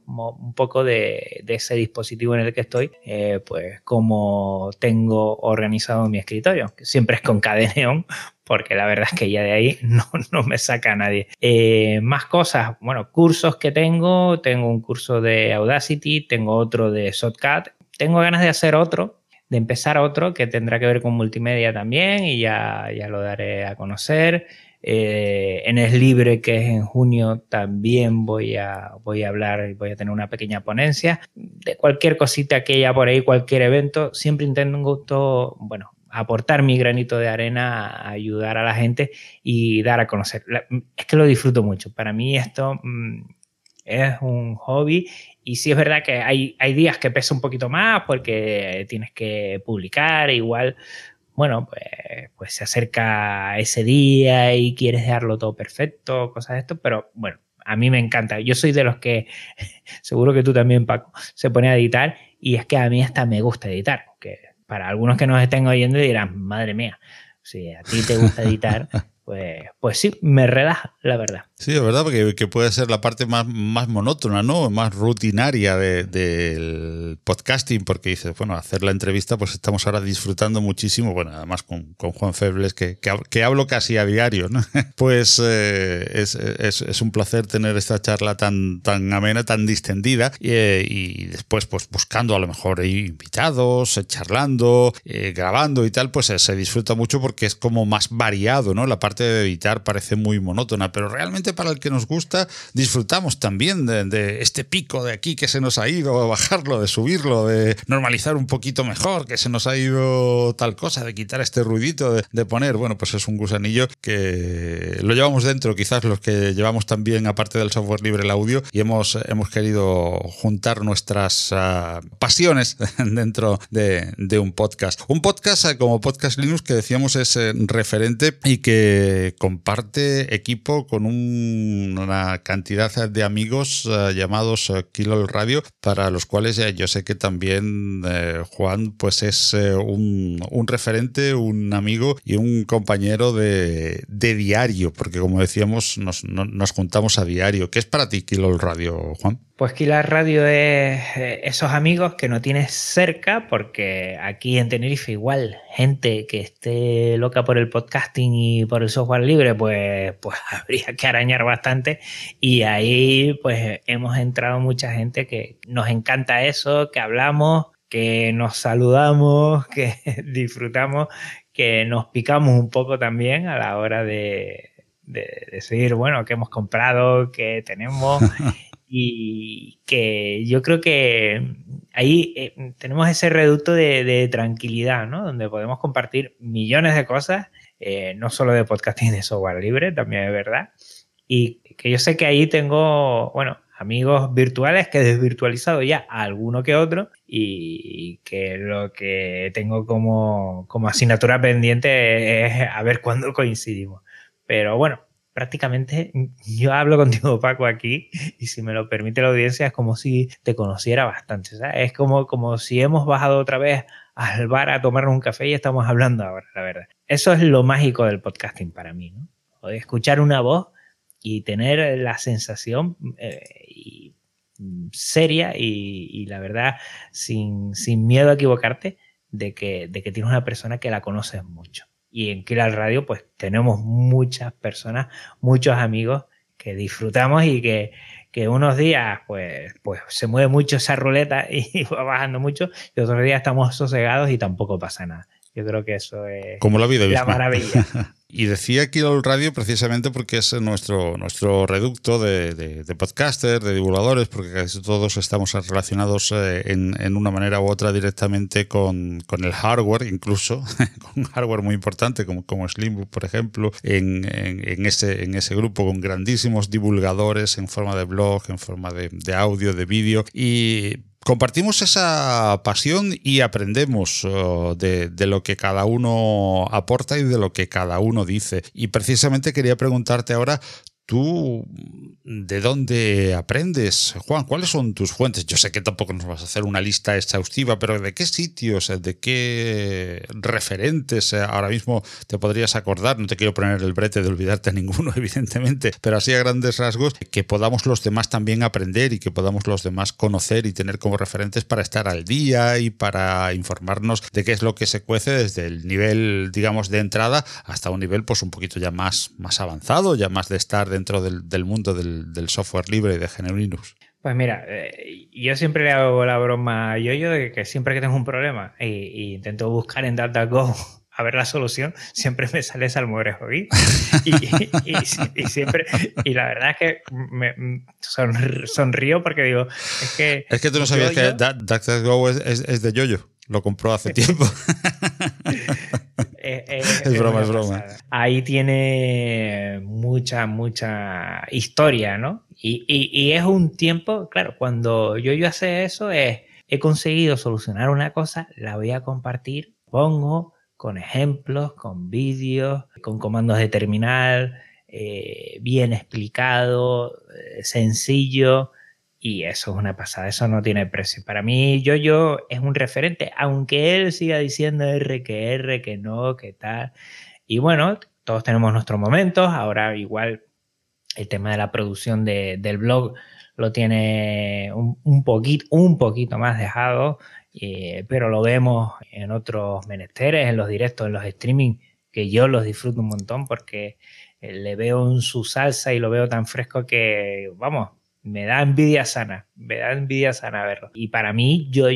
poco de, ese dispositivo en el que estoy, eh, pues cómo tengo organizado mi escritorio, siempre es con cadeneón, porque la verdad es que ya de ahí *laughs* no, no me saca nadie. Eh, más cosas, bueno, cursos que tengo, tengo un curso de Audacity, tengo otro de Shotcut, tengo ganas de hacer otro, de empezar otro que tendrá que ver con multimedia también y ya, ya lo daré a conocer. Eh, en Es Libre, que es en junio, también voy a, voy a hablar y voy a tener una pequeña ponencia. De cualquier cosita que haya por ahí, cualquier evento, siempre intento, gusto, bueno, aportar mi granito de arena, ayudar a la gente y dar a conocer. Es que lo disfruto mucho. Para mí esto mm, es un hobby y sí es verdad que hay, hay días que pesa un poquito más porque tienes que publicar, igual, bueno, pues, pues se acerca ese día y quieres dejarlo todo perfecto, cosas de esto, pero bueno, a mí me encanta. Yo soy de los que, *laughs* seguro que tú también, Paco, se pone a editar y es que a mí hasta me gusta editar, que para algunos que nos estén oyendo dirán, madre mía, si a ti te gusta editar, *laughs* pues, pues sí, me relaja, la verdad. Sí, es verdad, porque que puede ser la parte más, más monótona, ¿no? Más rutinaria del podcasting, porque dices, bueno, hacer la entrevista, pues estamos ahora disfrutando muchísimo, bueno, además con, Juan Febles, que, que, hablo casi a diario, ¿no? *laughs* Pues eh, es, es, un placer tener esta charla tan, tan amena, tan distendida, y, eh, y después, pues buscando a lo mejor invitados, charlando, eh, grabando y tal, pues se disfruta mucho porque es como más variado, ¿no? La parte de editar parece muy monótona, pero realmente para el que nos gusta disfrutamos también de, este pico de aquí que se nos ha ido, bajarlo, de subirlo, de normalizar un poquito mejor, que se nos ha ido tal cosa, de quitar este ruidito, de, poner, bueno, pues es un gusanillo que lo llevamos dentro, quizás los que llevamos también, aparte del software libre, el audio, y hemos, hemos querido juntar nuestras ah, pasiones *laughs* dentro de, de, un podcast. Un podcast ah, como Podcast Linux que decíamos es eh, referente y que comparte equipo con una cantidad de amigos eh, llamados uh, Kilo Radio, para los cuales yo sé que también eh, Juan pues es un, referente, un amigo y un compañero de, diario, porque como decíamos, nos, nos, juntamos a diario. ¿Qué es para ti Kilo Radio, Juan? Pues la Radio es eh, esos amigos que no tienes cerca, porque aquí en Tenerife igual gente que esté loca por el podcasting y por el software libre, pues, pues *laughs* habría que arañar bastante. Y ahí pues hemos entrado mucha gente que nos encanta eso, que hablamos, que nos saludamos, *laughs* que disfrutamos, que nos picamos un poco también a la hora de, de decidir, bueno, qué hemos comprado, qué tenemos. *laughs* y que yo creo que ahí eh, tenemos ese reducto de, tranquilidad, ¿no? Donde podemos compartir millones de cosas, eh, no solo de podcasting de software libre, también es verdad. Y que yo sé que ahí tengo, bueno, amigos virtuales que he desvirtualizado ya alguno que otro y que lo que tengo como, como asignatura pendiente es a ver cuándo coincidimos. Pero bueno, prácticamente yo hablo contigo, Paco, aquí, y si me lo permite la audiencia, es como si te conociera bastante. Es como, como si hemos bajado otra vez al bar a tomarnos un café y estamos hablando ahora, la verdad. Eso es lo mágico del podcasting para mí, ¿no? escuchar una voz y tener la sensación eh, seria y, la verdad, sin, sin, miedo a equivocarte, de que, de que tienes una persona que la conoces mucho. Y en Killer Radio, pues tenemos muchas personas, muchos amigos que disfrutamos y que, que unos días pues, pues se mueve mucho esa ruleta *laughs* y va bajando mucho y otros días estamos sosegados y tampoco pasa nada. Yo creo que eso es Como la, vida la maravilla. *laughs* Y decía Kilo Radio precisamente porque es nuestro, nuestro reducto de, de, podcasters, de divulgadores, porque casi todos estamos relacionados eh, en, una manera u otra directamente con, el hardware, incluso *laughs* con hardware muy importante como, como Slimbook, por ejemplo, en, ese, en ese grupo con grandísimos divulgadores en forma de blog, en forma de, de audio, de vídeo. Y compartimos esa pasión y aprendemos de, de, lo que cada uno aporta y de lo que cada uno dice. Y precisamente quería preguntarte ahora, ¿Tú de dónde aprendes, Juan? ¿Cuáles son tus fuentes? Yo sé que tampoco nos vas a hacer una lista exhaustiva, pero ¿de qué sitios, de qué referentes ahora mismo te podrías acordar? No te quiero poner el brete de olvidarte a ninguno, *laughs* evidentemente, pero así a grandes rasgos, que podamos los demás también aprender y que podamos los demás conocer y tener como referentes para estar al día y para informarnos de qué es lo que se cuece desde el nivel, digamos, de entrada hasta un nivel pues un poquito ya más, más avanzado, ya más de estar dentro del, mundo del, software libre y de GNU Linux? Pues mira, eh, yo siempre le hago la broma a yo de que siempre que tengo un problema e, intento buscar en DataGo *laughs* a ver la solución, siempre me sale Salmorejo y, y, y, siempre, y la verdad es que me sonrío porque digo, es que... Es que tú no sabías que DuckDuckGo es, es, de Yoyo, lo compró hace *laughs* tiempo. *laughs* es, broma, es broma. Ahí tiene mucha, mucha historia, ¿no? Y, es un tiempo, claro, cuando yo, yo hace eso es, he conseguido solucionar una cosa, la voy a compartir, pongo con ejemplos, con vídeos, con comandos de terminal, eh, bien explicado, eh, sencillo, y eso es una pasada, eso no tiene precio. Para mí, yo es un referente, aunque él siga diciendo R que R, que no, que tal. Y bueno, todos tenemos nuestros momentos, ahora igual el tema de la producción del blog lo tiene un, poquito, un poquito más dejado, eh, pero lo vemos en otros menesteres, en los directos, en los streaming, que yo los disfruto un montón porque eh, le veo en su salsa y lo veo tan fresco que, vamos, me da envidia sana, me da envidia sana verlo. Y para mí, yo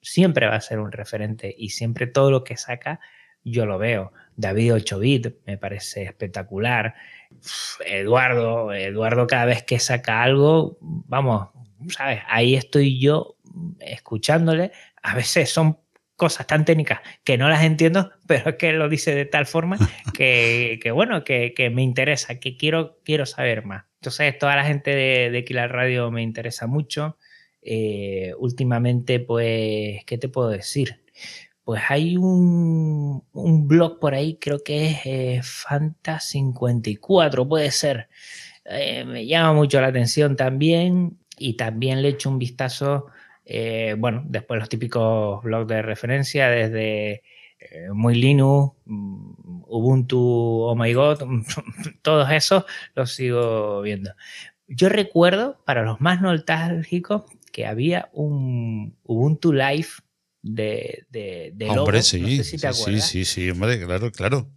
siempre va a ser un referente y siempre todo lo que saca yo lo veo. David 8 bit me parece espectacular. Eduardo, Eduardo cada vez que saca algo, vamos, ¿sabes? Ahí estoy yo escuchándole. A veces son cosas tan técnicas que no las entiendo, *laughs* pero es que lo dice de tal forma *laughs* que, bueno, que, me interesa, que quiero, quiero saber más. Entonces, toda la gente de, de Killer Radio me interesa mucho. Eh, últimamente, pues, ¿qué te puedo decir? Pues hay un, blog por ahí, creo que es eh, Fanta54, puede ser. Eh, me llama mucho la atención también y también le echo un vistazo, eh, bueno, después los típicos blogs de referencia desde Muy Linux, mm, Ubuntu, Oh My God, *laughs* todos esos los sigo viendo. Yo recuerdo, para los más nostálgicos, que había un Ubuntu Live de, de, Hombre, sí, sí, sí, sí, hombre, claro, claro,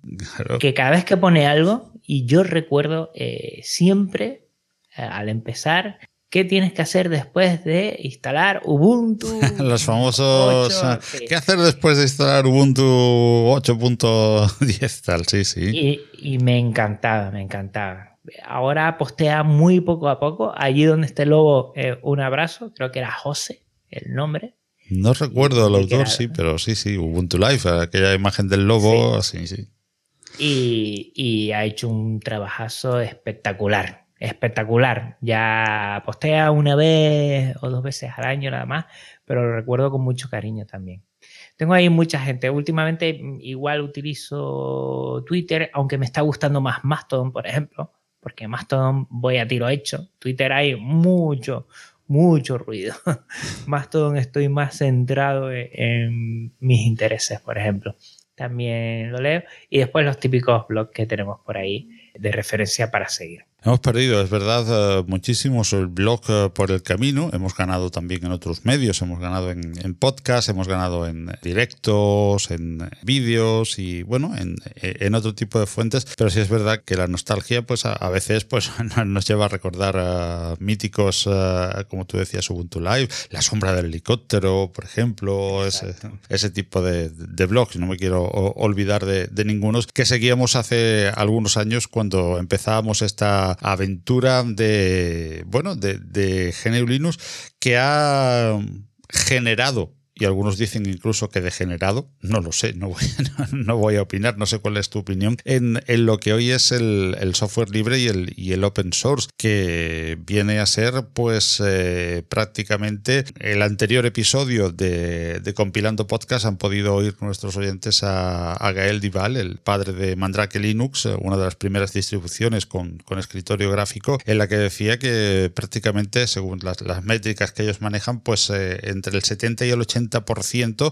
Que cada vez que pone algo, y yo recuerdo eh, siempre eh, al empezar, ¿qué tienes que hacer después de instalar Ubuntu? *laughs* Los famosos. Ah, ¿Qué hacer después de instalar Ubuntu 8.10 tal? Sí, sí. Y, me encantaba, me encantaba. Ahora postea muy poco a poco. Allí donde esté el lobo, eh, un abrazo. Creo que era José el nombre. No recuerdo el autor, sí, pero sí, sí, Ubuntu Life, aquella imagen del lobo, sí, sí. Y, ha hecho un trabajazo espectacular, espectacular. Ya postea una vez o dos veces al año nada más, pero lo recuerdo con mucho cariño también. Tengo ahí mucha gente. Últimamente igual utilizo Twitter, aunque me está gustando más Mastodon, por ejemplo, porque Mastodon voy a tiro hecho. Twitter hay mucho, mucho ruido. *laughs* más todo estoy más centrado e-, en, mis intereses, por ejemplo. También lo leo. Y después los típicos blogs que tenemos por ahí de referencia para seguir. Hemos perdido, es verdad, eh, muchísimos el blog eh, por el camino. Hemos ganado también en otros medios, hemos ganado en, en podcast, hemos ganado en directos, en vídeos y bueno, en, en, otro tipo de fuentes. Pero sí es verdad que la nostalgia, pues a, veces, pues *laughs* nos lleva a recordar a míticos, eh, como tú decías, Ubuntu Live, La sombra del helicóptero, por ejemplo, ese, ese, tipo de, de, blogs. No me quiero olvidar de, de ningunos que seguíamos hace algunos años cuando empezábamos esta aventura de, bueno, de, de que ha generado y algunos dicen incluso que degenerado, no lo sé, no voy, *laughs* no, voy a opinar, no sé cuál es tu opinión, en, en lo que hoy es el, software libre y el, y el open source, que viene a ser pues eh, prácticamente el anterior episodio de, de, Compilando Podcast, han podido oír nuestros oyentes a, a, Gael Dival, el padre de Mandrake Linux, una de las primeras distribuciones con, con escritorio gráfico, en la que decía que prácticamente, según las, las métricas que ellos manejan, pues eh, entre el 70 y el 80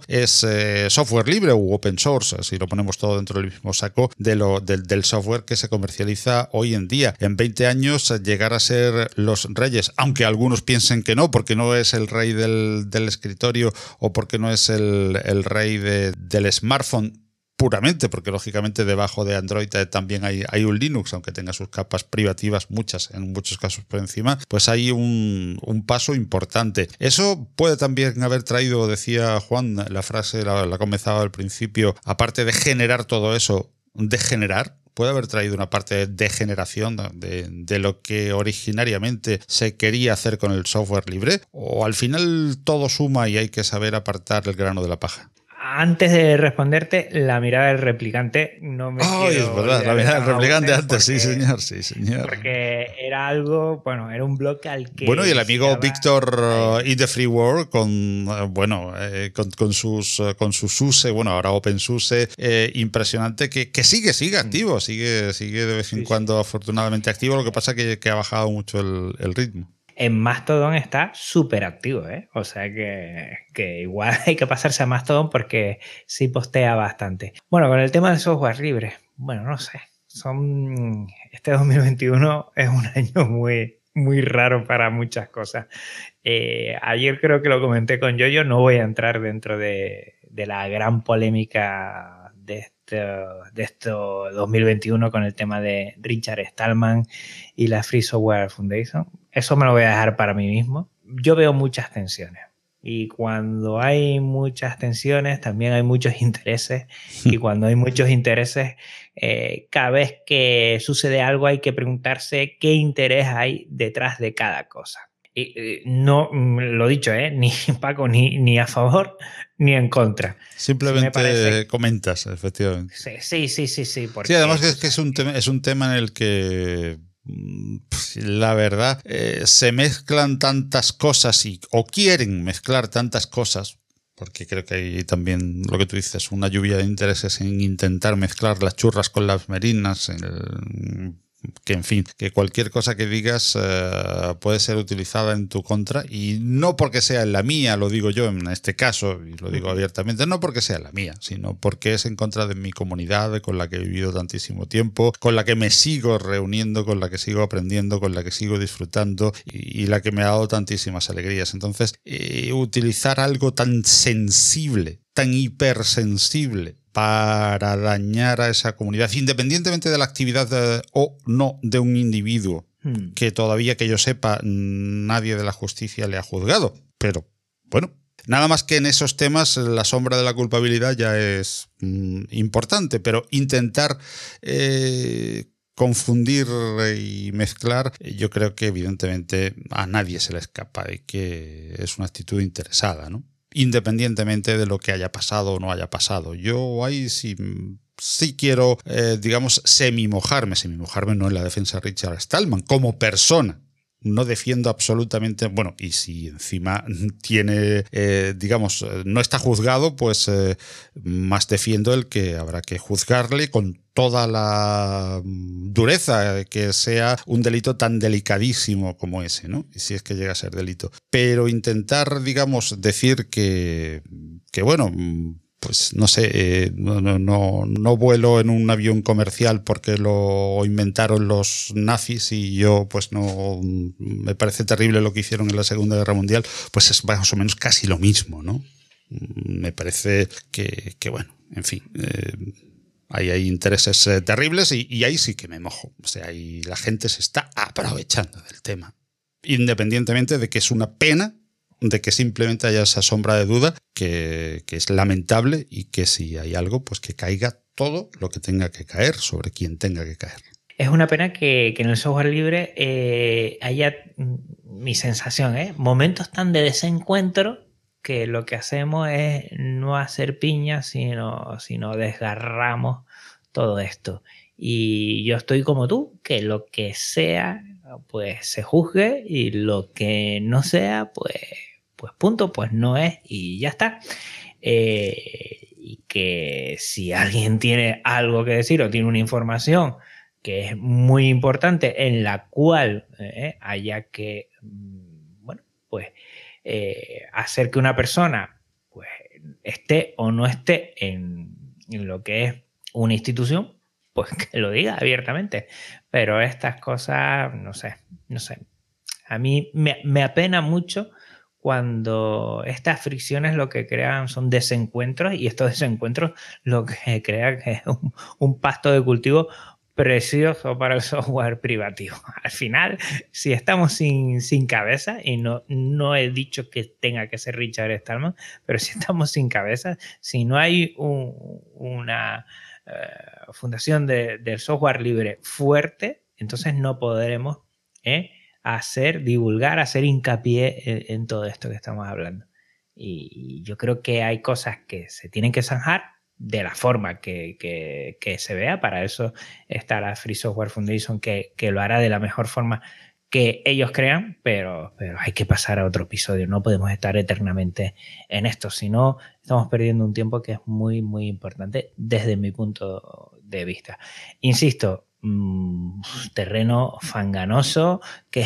es eh, software libre u open source, si lo ponemos todo dentro del mismo saco de lo, del, software que se comercializa hoy en día. En 20 años llegar a ser los reyes, aunque algunos piensen que no, porque no es el rey del, escritorio o porque no es el rey del smartphone puramente, porque lógicamente debajo de Android también hay, hay, un Linux, aunque tenga sus capas privativas, muchas, en muchos casos por encima, pues hay un, paso importante. Eso puede también haber traído, decía Juan, la frase la, comenzaba al principio, aparte de generar todo eso, de generar, puede haber traído una parte de degeneración de, de, lo que originariamente se quería hacer con el software libre? ¿O al final todo suma y hay que saber apartar el grano de la paja? Antes de responderte, la mirada del replicante no me. Ay, es verdad, la mirada del replicante antes, sí, señor, sí, señor. Porque era algo, bueno, era un bloque al que. Bueno, y el amigo Víctor uh, in the Free World, con, uh, bueno, eh, con, sus, uh, con sus SUSE, bueno, ahora OpenSUSE, eh, impresionante, que, que, sigue, sigue mm. activo, sigue, sigue de vez en cuando afortunadamente activo, lo que pasa es que, que ha bajado mucho el, el ritmo en Mastodon está súper activo, ¿eh? O sea que, igual *laughs* hay que pasarse a Mastodon porque sí postea bastante. Bueno, con el tema de software libre, bueno, no sé. son, este 2021 es un *laughs* año muy, muy raro para muchas cosas. Eh, ayer creo que lo comenté con Yoyo, no voy a entrar dentro de, la gran polémica de este, de esto 2021 con el tema de Richard Stallman y la Free Software Foundation. Eso me lo voy a dejar para mí mismo. Yo veo muchas tensiones. Y cuando hay muchas tensiones, también hay muchos *laughs* intereses. Y *laughs* cuando hay muchos intereses, eh, cada vez que sucede algo hay que preguntarse qué interés hay detrás de cada cosa. Y, no, mm, lo dicho, ¿eh? *laughs* ni Paco, ni, ni a favor ni en contra. Simplemente comentas, efectivamente. Sí, sí, sí, sí. sí, además es que es un, tema, es un tema en el que la verdad, eh, se mezclan tantas cosas y, o quieren mezclar tantas cosas, porque creo que hay también lo que tú dices, una lluvia de intereses en intentar mezclar las churras con las merinas, que en fin, que cualquier cosa que digas eh, puede ser utilizada en tu contra y no porque sea en la mía, lo digo yo en este caso y lo digo abiertamente, no porque sea la mía, sino porque es en contra de mi comunidad con la que he vivido tantísimo tiempo, con la que me sigo reuniendo, con la que sigo aprendiendo, con la que sigo disfrutando y, la que me ha dado tantísimas alegrías. Entonces, eh, utilizar algo tan sensible, tan hipersensible para dañar a esa comunidad, independientemente de la actividad eh, o no de un individuo, hmm. que todavía que yo sepa nadie de la justicia le ha juzgado. Pero bueno, nada más que en esos temas la sombra de la culpabilidad ya es mm, importante, pero intentar... Eh, confundir y mezclar, yo creo que evidentemente a nadie se le escapa y que es una actitud interesada, ¿no? Independientemente de lo que haya pasado o no haya pasado. Yo ahí sí, sí quiero, eh, digamos, semi-mojarme, semi-mojarme no en la defensa de Richard Stallman, como persona, no defiendo absolutamente, bueno, y si encima *laughs* tiene, eh, digamos, no está juzgado, pues eh, más defiendo el que habrá que juzgarle con toda la dureza que sea un delito tan delicadísimo como ese, ¿no? Y si es que llega a ser delito. Pero intentar, digamos, decir que, que bueno, pues no sé, eh, no, no, no, vuelo en un avión comercial porque lo inventaron los nazis y yo pues no me parece terrible lo que hicieron en la Segunda Guerra Mundial, pues es más o menos casi lo mismo, ¿no? Me parece que, que bueno, en fin, eh, ahí hay intereses eh, terribles y, y, ahí sí que me mojo. O sea, ahí la gente se está aprovechando del tema. Independientemente de que es una pena de que simplemente haya esa sombra de duda que, es lamentable y que si hay algo, pues que caiga todo lo que tenga que caer sobre quien tenga que caer. Es una pena que, en el software libre eh, haya, mi sensación, ¿eh? momentos tan de desencuentro que lo que hacemos es no hacer piña, sino, sino desgarramos todo esto. Y yo estoy como tú, que lo que sea, pues se juzgue y lo que no sea, pues pues punto, pues no es y ya está. Eh, y que si alguien *laughs* tiene algo que decir o tiene una información que es muy importante en la cual eh, haya que, mm, bueno, pues eh, hacer que una persona pues, esté o no esté en, lo que es una institución, pues *laughs* que lo diga abiertamente. Pero estas cosas, no sé, no sé. A mí me, me apena mucho cuando estas fricciones lo que crean son desencuentros y estos desencuentros lo que *laughs* crean es un, pasto de cultivo precioso para el software privativo. *laughs* Al final, si estamos sin, cabeza, y no, no he dicho que tenga que ser Richard Stallman, pero si *laughs* estamos sin cabeza, si no hay una eh, fundación del software libre fuerte, entonces no podremos ¿eh? Hacer, divulgar, hacer hincapié en, todo esto que estamos hablando. Y, yo creo que hay cosas que se tienen que zanjar de la forma que, se vea. Para eso está la Free Software Foundation que, lo hará de la mejor forma que ellos crean, pero, pero hay que pasar a otro episodio. No podemos estar eternamente en esto, si no, estamos perdiendo un tiempo que es muy, muy importante desde mi punto de vista. Insisto, mm, terreno fanganoso que,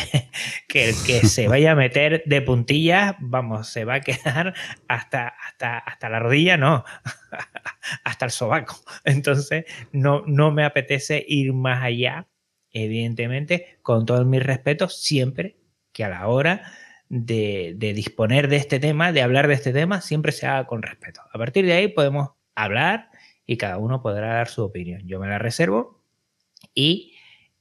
que, el que se vaya a meter de puntillas, vamos, se va a quedar hasta, hasta, hasta la rodilla, no, *laughs* hasta el sobaco. Entonces, no, no me apetece ir más allá, evidentemente, con todo mi respeto, siempre que a la hora de, de, disponer de este tema, de hablar de este tema, siempre se haga con respeto. A partir de ahí podemos hablar y cada uno podrá dar su opinión. Yo me la reservo y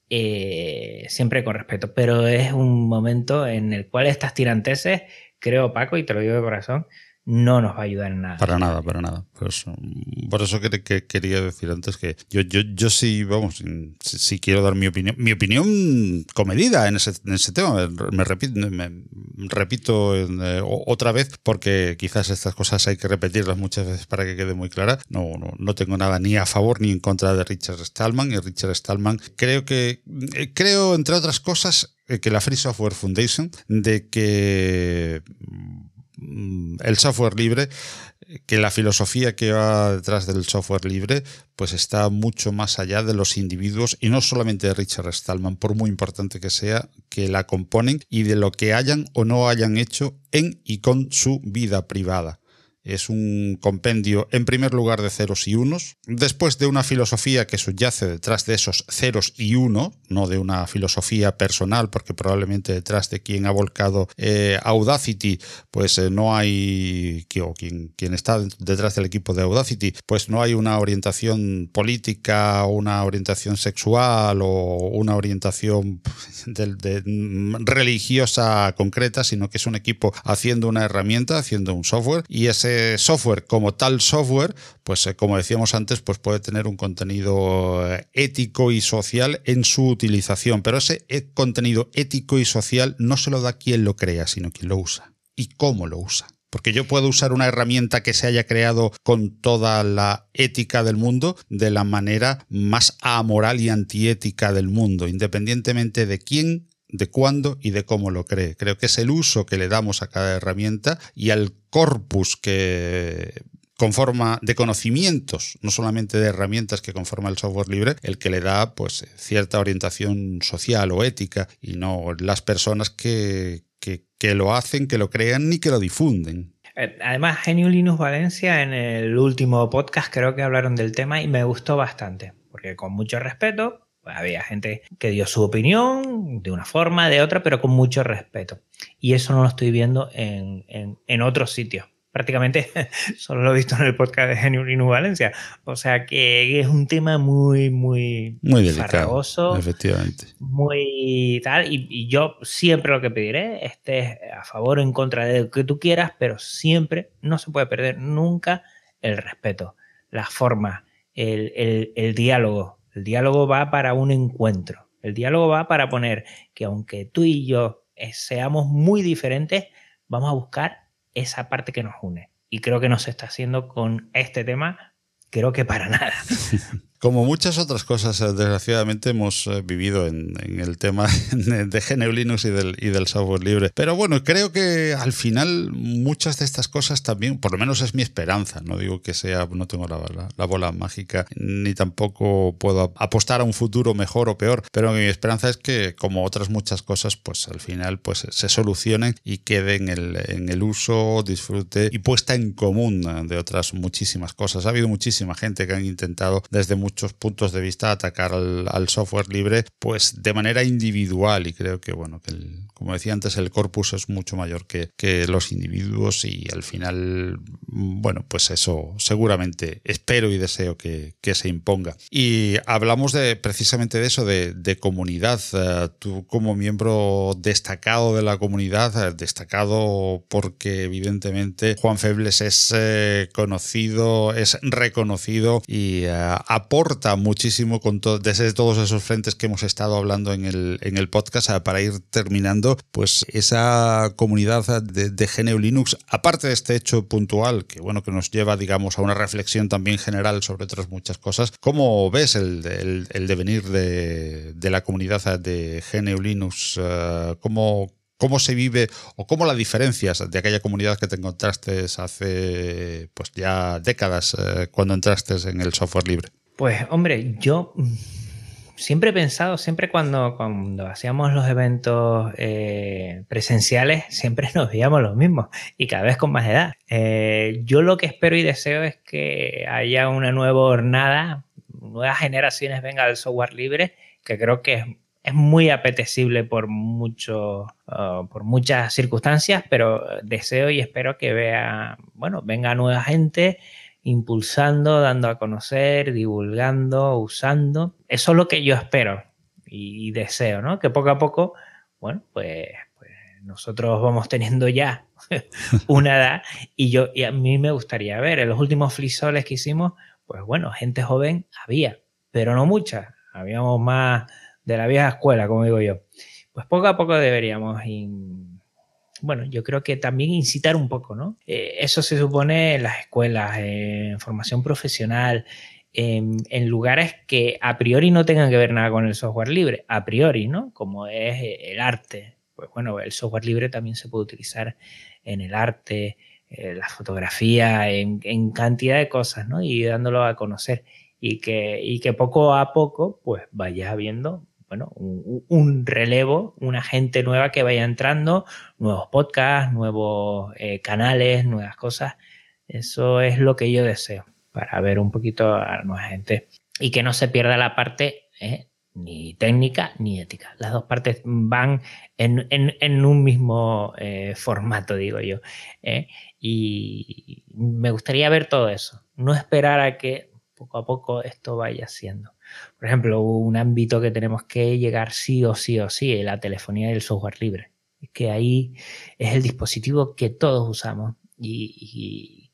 eh, siempre con respeto, pero es un momento en el cual estas tiranteses, creo Paco, y te lo digo de corazón, no nos va a ayudar en nada. Para nada, para nada. Por eso que, quería decir antes que yo, yo, yo sí, vamos, sí, quiero dar mi opinión, mi opinión comedida en ese, en ese tema. Me repito, me repito eh, otra vez porque quizás estas cosas hay que repetirlas muchas veces para que quede muy clara. No, no, no tengo nada ni a favor ni en contra de Richard Stallman. Y Richard Stallman creo que, eh, creo entre otras cosas, eh, que la Free Software Foundation, de que el software libre, que la filosofía que va detrás del software libre, pues está mucho más allá de los individuos y no solamente de Richard Stallman, por muy importante que sea, que la componen y de lo que hayan o no hayan hecho en y con su vida privada. Es un compendio, en primer lugar, de ceros y unos, después de una filosofía que subyace detrás de esos ceros y uno, no de una filosofía personal, porque probablemente detrás de quien ha volcado eh, Audacity, pues eh, no hay, o quien, está detrás del equipo de Audacity, pues no hay una orientación política, una orientación sexual o una orientación *laughs* religiosa concreta, sino que es un equipo haciendo una herramienta, haciendo un software, y ese software como tal software, pues eh, como decíamos antes, pues puede tener un contenido eh, ético y social en su utilización, pero ese eh, contenido ético y social no se lo da quien lo crea, sino quien lo usa y cómo lo usa. Porque yo puedo usar una herramienta que se haya creado con toda la ética del mundo de la manera más amoral y antiética del mundo, independientemente de quién de cuándo y de cómo lo cree. Creo que es el uso que le damos a cada herramienta y al corpus que conforma de conocimientos, no solamente de herramientas que conforma el software libre, el que le da pues cierta orientación social o ética y no las personas que, que, lo hacen, que lo crean ni que lo difunden. Eh, además, Genio Linux Valencia en el último podcast creo que hablaron del tema y me gustó bastante, porque con mucho respeto había gente que dio su opinión de una forma, de otra, pero con mucho respeto. Y eso no lo estoy viendo en, en, otros sitios. Prácticamente *laughs* solo lo he visto en el podcast de Genio Linux Valencia. O sea que es un tema muy, muy, muy delicado. Efectivamente. Muy tal. Y, y, yo siempre lo que pediré, estés a favor o en contra de lo que tú quieras, pero siempre no se puede perder nunca el respeto, la forma, el, el, el diálogo el diálogo va para un encuentro. El diálogo va para poner que aunque tú y yo eh, seamos muy diferentes, vamos a buscar esa parte que nos une. Y creo que no se está haciendo con este tema, creo que para nada. *laughs* Como muchas otras cosas, eh, desgraciadamente hemos eh, vivido en, el tema *laughs* de GNU Linux y del, y del, software libre. Pero bueno, creo que al final muchas de estas cosas también, por lo menos es mi esperanza, no digo que sea, no tengo la, la, bola mágica, ni tampoco puedo apostar a un futuro mejor o peor, pero mi esperanza es que como otras muchas cosas, pues al final pues se solucionen y queden en el, en el uso, disfrute y puesta en común de otras muchísimas cosas. Ha habido muchísima gente que han intentado desde puntos de vista atacar al, software libre pues de manera individual. Y creo que bueno que como decía antes el corpus es mucho mayor que, que los individuos y al final bueno pues eso seguramente espero y deseo que, que se imponga. Y hablamos de precisamente de eso de, comunidad. Eh, tú como miembro destacado de la comunidad eh, destacado porque evidentemente Juan Febles es eh, conocido es reconocido y aporta muchísimo con desde todos esos frentes que hemos estado hablando en el, en el podcast para ir terminando, pues esa comunidad de, de GNU Linux, aparte de este hecho puntual, que bueno, que nos lleva, digamos, a una reflexión también general sobre otras muchas cosas, ¿cómo ves el, devenir de, de, la comunidad de GNU Linux? Eh, ¿Cómo, cómo se vive o cómo la diferencias de aquella comunidad que te encontraste hace pues ya décadas eh, cuando entraste en el software libre. Pues hombre, yo mm, siempre he pensado, siempre cuando, cuando hacíamos los eventos eh, presenciales, siempre *laughs* nos veíamos los mismos y cada vez con más edad. Eh, yo lo que espero y deseo es que haya una nueva hornada, nuevas generaciones vengan al software libre, que creo que es, es muy apetecible por, mucho, uh, por muchas circunstancias, pero deseo y espero que vea, bueno, venga nueva gente impulsando, dando a conocer, divulgando, usando. Eso es lo que yo espero y, deseo, ¿no? Que poco a poco, bueno, pues, pues nosotros vamos teniendo ya *laughs* una edad y yo y a mí me gustaría ver en los últimos flisoles que hicimos, pues bueno, gente joven había, pero no mucha. Habíamos más de la vieja escuela, como digo yo. Pues poco a poco deberíamos bueno, yo creo que también incitar un poco, ¿no? Eh, eso se supone en las escuelas, en formación profesional, en, lugares que a priori no tengan que ver nada con el software libre, a priori, ¿no? Como es el arte. Pues bueno, el software libre también se puede utilizar en el arte, en la fotografía, en, en, cantidad de cosas, ¿no? Y dándolo a conocer. Y que, y que poco a poco, pues vaya viendo bueno, un, relevo, una gente nueva que vaya entrando, nuevos podcasts, nuevos eh, canales, nuevas cosas. Eso es lo que yo deseo para ver un poquito a nueva gente y que no se pierda la parte eh, ni técnica ni ética. Las dos partes van en, un mismo eh, formato, digo yo. Y me gustaría ver todo eso, no esperar a que poco a poco esto vaya siendo. Por ejemplo, un ámbito que tenemos que llegar sí o sí o sí, la telefonía y el software libre. Es que ahí es el dispositivo que todos usamos y,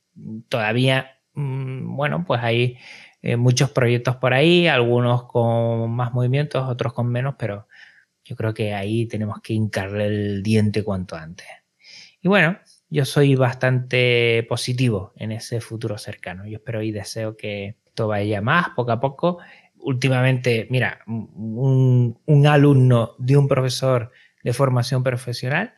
todavía, mm, bueno, pues hay eh, muchos proyectos por ahí, algunos con más movimientos, otros con menos, pero yo creo que ahí tenemos que hincarle el diente cuanto antes. Y bueno, yo soy bastante positivo en ese futuro cercano. Yo espero y deseo que esto vaya más poco a poco últimamente, mira, un, alumno de un profesor de formación profesional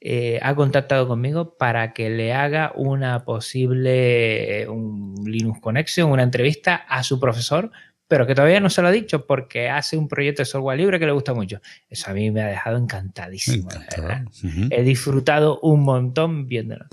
eh, ha contactado conmigo para que le haga una posible un Linux Connection, una entrevista a su profesor, pero que todavía no se lo ha dicho porque hace un proyecto de software libre que le gusta mucho. Eso a mí me ha dejado encantadísimo. He disfrutado un montón viéndolo.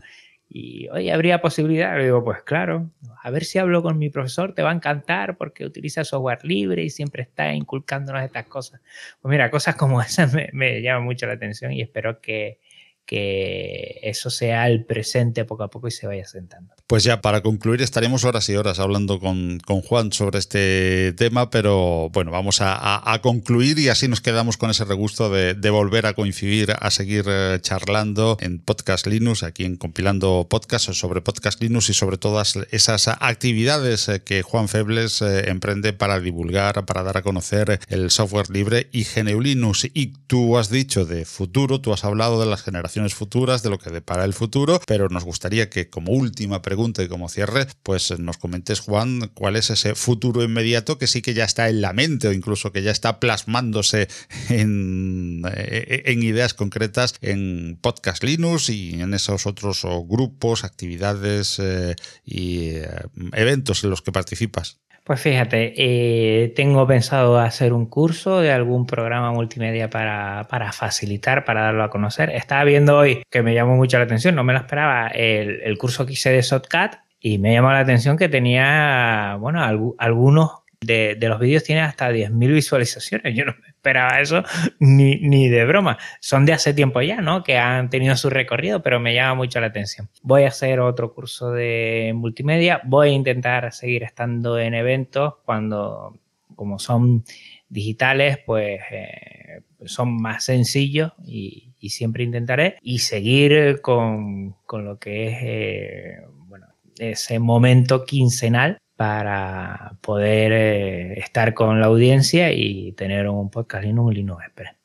Y, hoy ¿habría posibilidad? Le digo, pues claro, a ver si hablo con mi profesor, te va a encantar porque utiliza software libre y siempre está inculcándonos estas cosas. Pues mira, cosas como *laughs* esas me, me llaman mucho la atención y espero que, que eso sea el presente poco a poco y se vaya sentando. Pues ya para concluir estaremos horas y horas hablando con, Juan sobre este tema, pero bueno, vamos a, concluir y así nos quedamos con ese regusto de, volver a coincidir, a seguir eh, charlando en Podcast Linux, aquí en Compilando Podcasts sobre Podcast Linux y sobre todas esas actividades eh, que Juan Febles eh, emprende para divulgar, para dar a conocer el software libre y GNU Linux. Y tú has dicho de futuro, tú has hablado de las generaciones futuras, de lo que depara el futuro, pero nos gustaría que como última pregunta y como cierre, pues nos comentes, Juan, cuál es ese futuro inmediato que sí que ya está en la mente o incluso que ya está plasmándose en, eh, en ideas concretas en Podcast Linux y en esos otros grupos, actividades eh, y eh, eventos en los que participas. Pues fíjate, eh, tengo pensado hacer un curso de algún programa multimedia para, facilitar, para darlo a conocer. Estaba viendo hoy que me llamó mucho la atención, no me lo esperaba, el, curso que hice de Shotcut y me llamó la atención que tenía, bueno, algunos de, los vídeos tienen hasta 10.000 visualizaciones. *laughs* Yo no me esperaba eso ni, ni, de broma. Son de hace tiempo ya, ¿no? Que han tenido su recorrido, pero me llama mucho la atención. Voy a hacer otro curso de multimedia. Voy a intentar seguir estando en eventos cuando, como son digitales, pues eh, son más sencillos y, siempre intentaré. Y seguir con, lo que es, eh, bueno, ese momento quincenal para poder eh, estar con la audiencia y tener un podcast Linux, un Linux Express.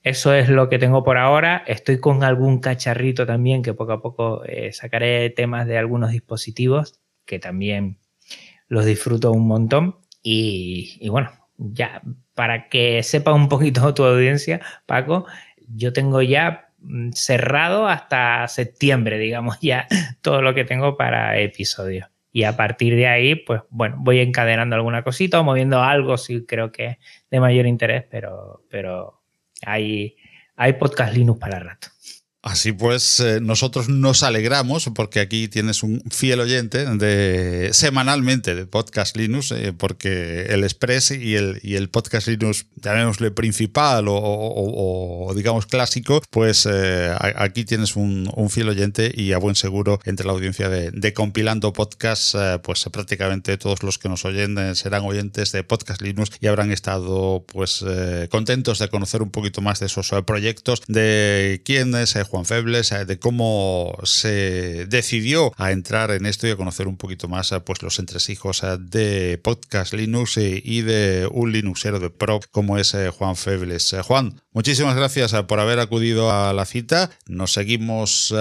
Eso es lo que tengo por ahora. Estoy con algún cacharrito también que poco a poco eh, sacaré temas de algunos dispositivos que también los disfruto un montón. Y, y bueno, ya para que sepa un poquito tu audiencia, Paco, yo tengo ya mm, cerrado hasta septiembre, digamos, *laughs* ya todo lo que tengo para episodios y a partir de ahí, pues bueno, voy encadenando alguna cosita o moviendo algo si creo que es de mayor interés, pero, pero hay, hay podcast Linux para rato. Así pues, eh, nosotros nos alegramos porque aquí tienes un fiel oyente de semanalmente de Podcast Linux, eh, porque el Express y el, y el Podcast Linux, llamémosle principal o, digamos clásico, pues eh, aquí tienes un, fiel oyente y a buen seguro entre la audiencia de, Compilando Podcast, pues prácticamente todos los que nos oyen serán oyentes de Podcast Linux y habrán estado pues contentos de conocer un poquito más de esos proyectos, de quién es Juan Febles, eh, de cómo se decidió a entrar en esto y a conocer un poquito más eh, pues, los entresijos eh, de Podcast Linux y de un Linuxero de Pro como es Juan Febles. Juan, muchísimas gracias por haber acudido a la cita. Nos seguimos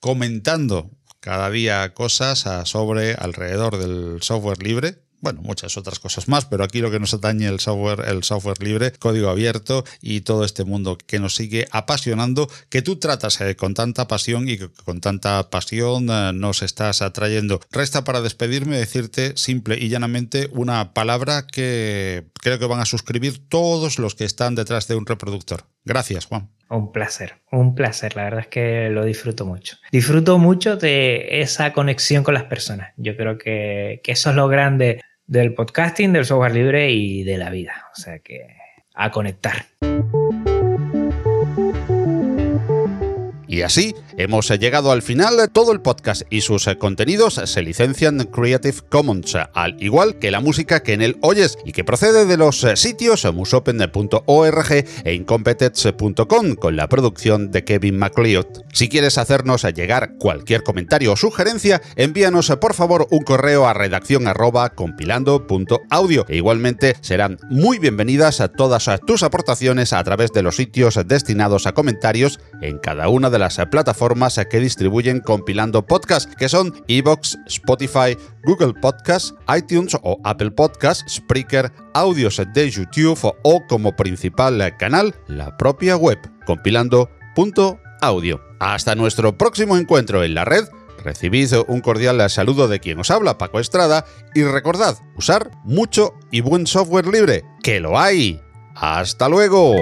comentando cada día cosas sobre alrededor del software libre bueno, muchas otras cosas más, pero aquí lo que nos atañe el software, el software libre, código abierto y todo este mundo que nos sigue apasionando, que tú tratas eh, con tanta pasión y que con tanta pasión eh, nos estás atrayendo. Resta para despedirme decirte simple y llanamente una palabra que creo que van a suscribir todos los que están detrás de un reproductor. Gracias, Juan. Un placer, un placer. La verdad es que lo disfruto mucho. Disfruto mucho de esa conexión con las personas. Yo creo que, que eso es lo grande del podcasting, del software libre y de la vida. O sea que a conectar. Y así hemos llegado al final. Todo el podcast y sus contenidos se licencian Creative Commons, al igual que la música que en él oyes y que procede de los sitios musopen.org e incompetence.com con la producción de Kevin MacLeod. Si quieres hacernos llegar cualquier comentario o sugerencia, envíanos por favor un correo a redacción e igualmente serán muy bienvenidas a todas tus aportaciones a través de los sitios destinados a comentarios en cada una de las las plataformas que distribuyen compilando podcast, que son Evox, Spotify, Google Podcast, iTunes o Apple Podcast, Spreaker, audios de YouTube o como principal canal la propia web compilando.audio. Hasta nuestro próximo encuentro en la red. Recibid un cordial saludo de quien os habla, Paco Estrada, y recordad usar mucho y buen software libre, que lo hay. ¡Hasta luego!